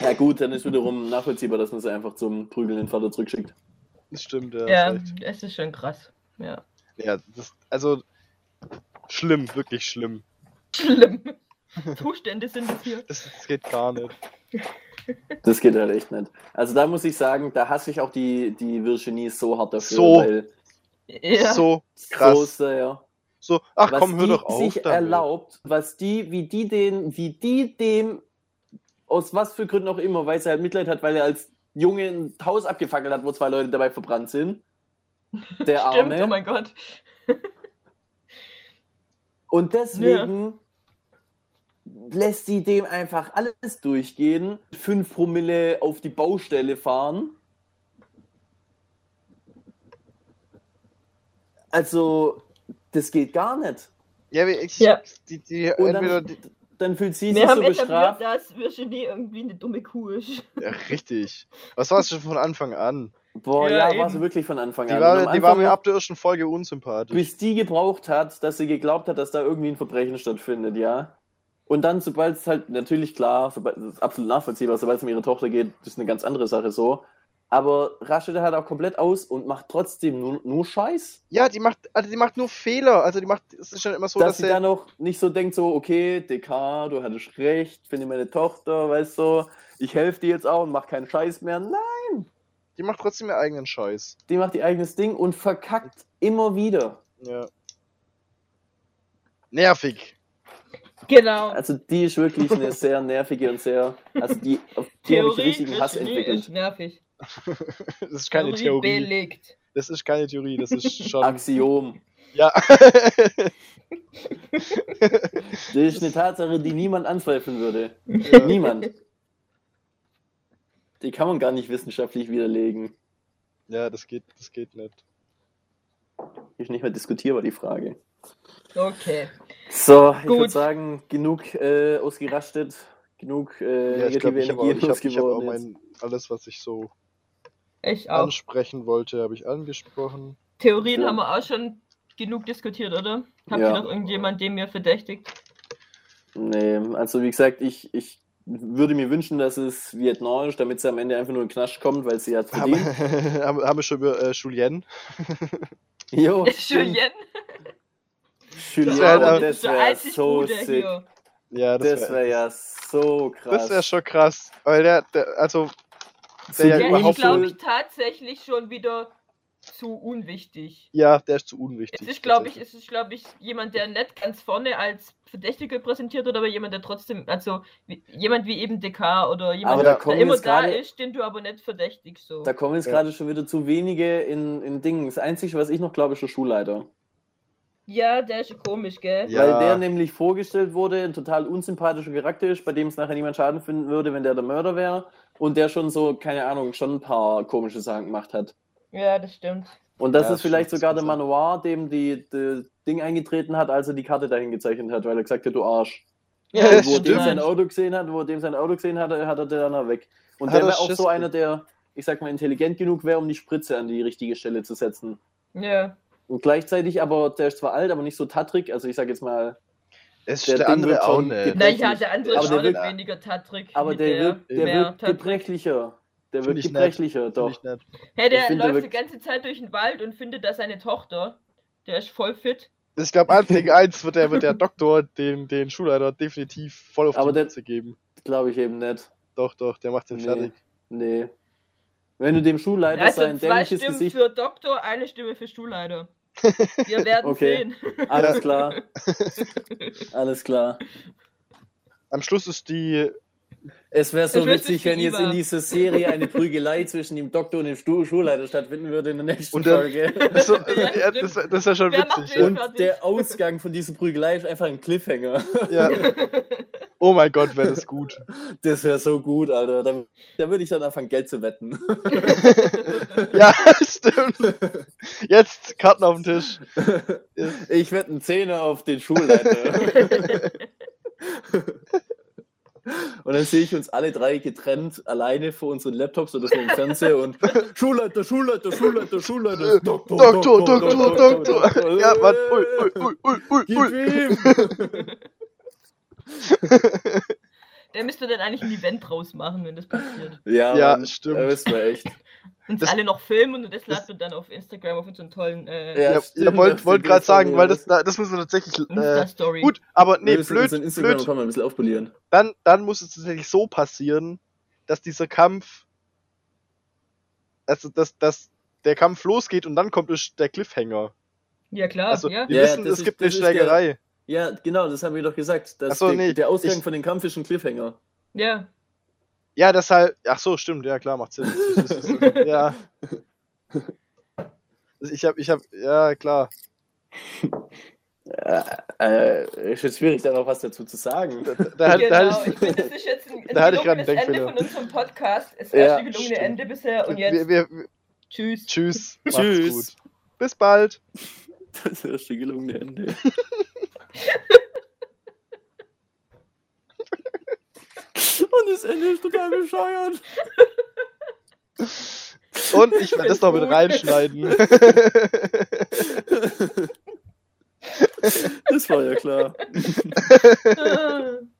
ja gut, dann ist wiederum nachvollziehbar, dass man sie einfach zum prügelnden Vater zurückschickt. Das stimmt, ja. Ja, es ist schon krass. Ja. ja das, also schlimm, wirklich schlimm. Schlimm. Zustände sind es hier. Das, das geht gar nicht. Das geht halt echt nicht. Also da muss ich sagen, da hasse ich auch die, die Virginie so hart dafür, So. weil Ja. So krass. so sehr. So, ach was komm, hör die doch auf. sich damit. erlaubt, was die, wie die den, wie die dem, aus was für Gründen auch immer, weil sie halt Mitleid hat, weil er als Junge ein Haus abgefackelt hat, wo zwei Leute dabei verbrannt sind. Der Stimmt, Arme. oh mein Gott. Und deswegen lässt sie dem einfach alles durchgehen, 5 Promille auf die Baustelle fahren. Also, das geht gar nicht. Ja, wie ich, Ja. die, die, Und entweder dann, die, dann fühlt sie Wir sich so bestraft. dass Virginie irgendwie eine dumme Kuh ist. ja, richtig. Was war es schon von Anfang an? Boah, Ja, ja, war sie wirklich von Anfang Die an. war, die war mir ab der ersten Folge unsympathisch. bis die gebraucht hat, dass sie geglaubt hat, dass da irgendwie ein Verbrechen stattfindet, ja. Und dann, sobald es halt natürlich klar, sobald, das ist absolut nachvollziehbar, sobald es um ihre Tochter geht, das ist eine ganz andere Sache so. Aber rastet halt auch komplett aus und macht trotzdem nur, nur Scheiß. Ja, die macht, also die macht nur Fehler. Also die macht, es ist schon immer so, dass dass sie sie, dann auch nicht so denkt, so, okay, DK, du hattest recht, finde meine Tochter, weißt du, ich helfe dir jetzt auch und mach keinen Scheiß mehr. Nein, Die macht trotzdem ihren eigenen Scheiß. Die macht ihr eigenes Ding und verkackt immer wieder. Ja. Nervig. Genau. Also die ist wirklich eine sehr nervige und sehr, also die, auf die habe ich Theorie, richtigen Hass Theorie entwickelt. ist nervig. Das ist keine Theorie. belegt. Das ist keine Theorie, das ist schon. Axiom. ja. Das ist eine Tatsache, die niemand anzweifeln würde. Ja. Niemand. Die kann man gar nicht wissenschaftlich widerlegen. ja, das geht, das geht nicht. Ist nicht mehr diskutierbar, die Frage. Okay. So, ich Gut. würde sagen, genug äh, ausgerastet, genug äh, Ja, ich negative ich habe auch, Energie ich hab, ich hab auch mein, alles, was ich so Ich auch. ansprechen wollte, habe ich angesprochen. Theorien Ja. haben wir auch schon genug diskutiert, oder? Habt Ja. ihr noch irgendjemand, den mir verdächtigt? Nee, also wie gesagt, ich, ich würde mir wünschen, dass es Vietnam ist, damit sie am Ende einfach nur in den Knast kommt, weil sie hat Haben, verdient. haben, haben wir schon über äh, Julien? Jo. Julien? Wär auch- das der wäre einzig so sick. hier. Ja, das, Das wäre wäre ja so krass. das wär schon krass. Weil der, der also, So der ja Der überhaupt ist, glaube ich, tatsächlich schon wieder zu unwichtig. ja, der ist zu unwichtig. Es ist, glaube ich, es ist, glaube ich, jemand, der nicht ganz vorne als Verdächtiger präsentiert wird, aber jemand, der trotzdem, also wie, jemand wie eben DK oder jemand, der kommen immer da gerade- ist, den du aber nicht verdächtigst. So. Da kommen jetzt Ja. gerade schon wieder zu wenige in, in Dingen. Das Einzige, was ich noch glaube, ist der Schulleiter. Ja, der ist komisch, gell? Ja. Weil der nämlich vorgestellt wurde, ein total unsympathischer Charakter ist, bei dem es nachher niemand Schaden finden würde, wenn der der Mörder wäre. Und der schon so, keine Ahnung, schon ein paar komische Sachen gemacht hat. Ja, das stimmt. Und das Ja, ist vielleicht stimmt, sogar der. Manoir, dem die, die Ding eingetreten hat, als er die Karte dahin gezeichnet hat, weil er gesagt hat, du Arsch. Ja, Und wo er dem stimmt. sein Auto gesehen hat, wo er dem sein Auto gesehen hat, hat er den dann auch weg. Und Hat der er wäre auch Schiss so einer, der, ich sag mal, intelligent genug wäre, um die Spritze an die richtige Stelle zu setzen. Ja. Und gleichzeitig aber, der ist zwar alt, aber nicht so tattrig. Also ich sag jetzt mal, Es ist der der, andere auch nicht. Na ja, der andere Aber ist der auch nicht wird- weniger Tattrick. aber der wird, der mehr wird gebrechlicher. Der wird gebrechlicher, doch. Hey, der finde, der läuft die ganze Zeit durch den Wald und findet da seine Tochter. Der ist voll fit. Ich glaube, eins gegen eins wird der, wird der Doktor den, den Schulleiter definitiv voll auf Aber die der- Mütze geben. Glaube ich eben nicht. Doch, doch, der macht den Nee. fertig. Nee. Wenn du dem Schulleiter Also sein zwei dämliches Stimmen Gesicht. für Doktor, eine Stimme für Schulleiter. Wir werden Okay. sehen. Alles klar. Alles klar. Am Schluss ist die. Es wäre so witzig, wenn jetzt in dieser Serie eine Prügelei zwischen dem Doktor und dem Schulleiter stattfinden würde in der nächsten Und dann- Folge. Das, so, Ja, das, das ist ja schon Wer witzig. Und fertig. der Ausgang von dieser Prügelei ist einfach ein Cliffhanger. Ja. Oh mein Gott, wäre das gut. Das wäre so gut, Alter. Da, da würde ich dann anfangen, Geld zu wetten. Ja, stimmt. Jetzt Karten auf den Tisch. Ich wette einen Zehner auf den Schulleiter. Und dann sehe ich uns alle drei getrennt, alleine vor unseren Laptops oder so im Fernseher und Schulleiter, Schulleiter, Schulleiter, Schulleiter, Doktor, Doktor, Doktor, Doktor. Ja, Mann. Ui, ui, ui, ui, Gib ui. ihm! Der müsste dann eigentlich ein Event draus machen, wenn das passiert. Ja, Ja, stimmt. Das wäre echt. Uns Das- alle noch filmen und das laden wir dann auf Instagram auf unseren tollen äh, Ja, stimmt, ja wollte das wollt gerade sagen, weil das, das müssen wir tatsächlich. Äh, gut, aber nee, Wir müssen blöd, Instagram blöd. ein bisschen aufpolieren. Dann, dann muss es tatsächlich so passieren, dass dieser Kampf. Also, dass, dass der Kampf losgeht und dann kommt es- der Cliffhanger. Ja, klar. Also, ja. wir Ja, wissen, es ist- gibt eine der- Schlägerei. Ja, genau, das haben wir doch gesagt. Dass so, der, nee, der Ausgang ich- von dem Kampf ist ein Cliffhanger. ja. Ja, deshalb. Ach so, stimmt, ja klar, macht Sinn. Das das ja. Ich hab, ich hab, ja klar. Äh, äh, ist jetzt schwierig, da noch was dazu zu sagen. Da, da, halt- da, genau. halt ich finde, das ist jetzt ein, ein Da hatte ich gerade gelungenes einen Ende von unserem Podcast. Das Ja, erste gelungene stimmt. Ende bisher und wir, jetzt wir, wir, tschüss. tschüss. Macht's Tschüss. gut. Bis bald. Das erste gelungene Ende. Und das Ende ist total bescheuert. Und ich werde das noch mit reinschneiden. Das war ja klar.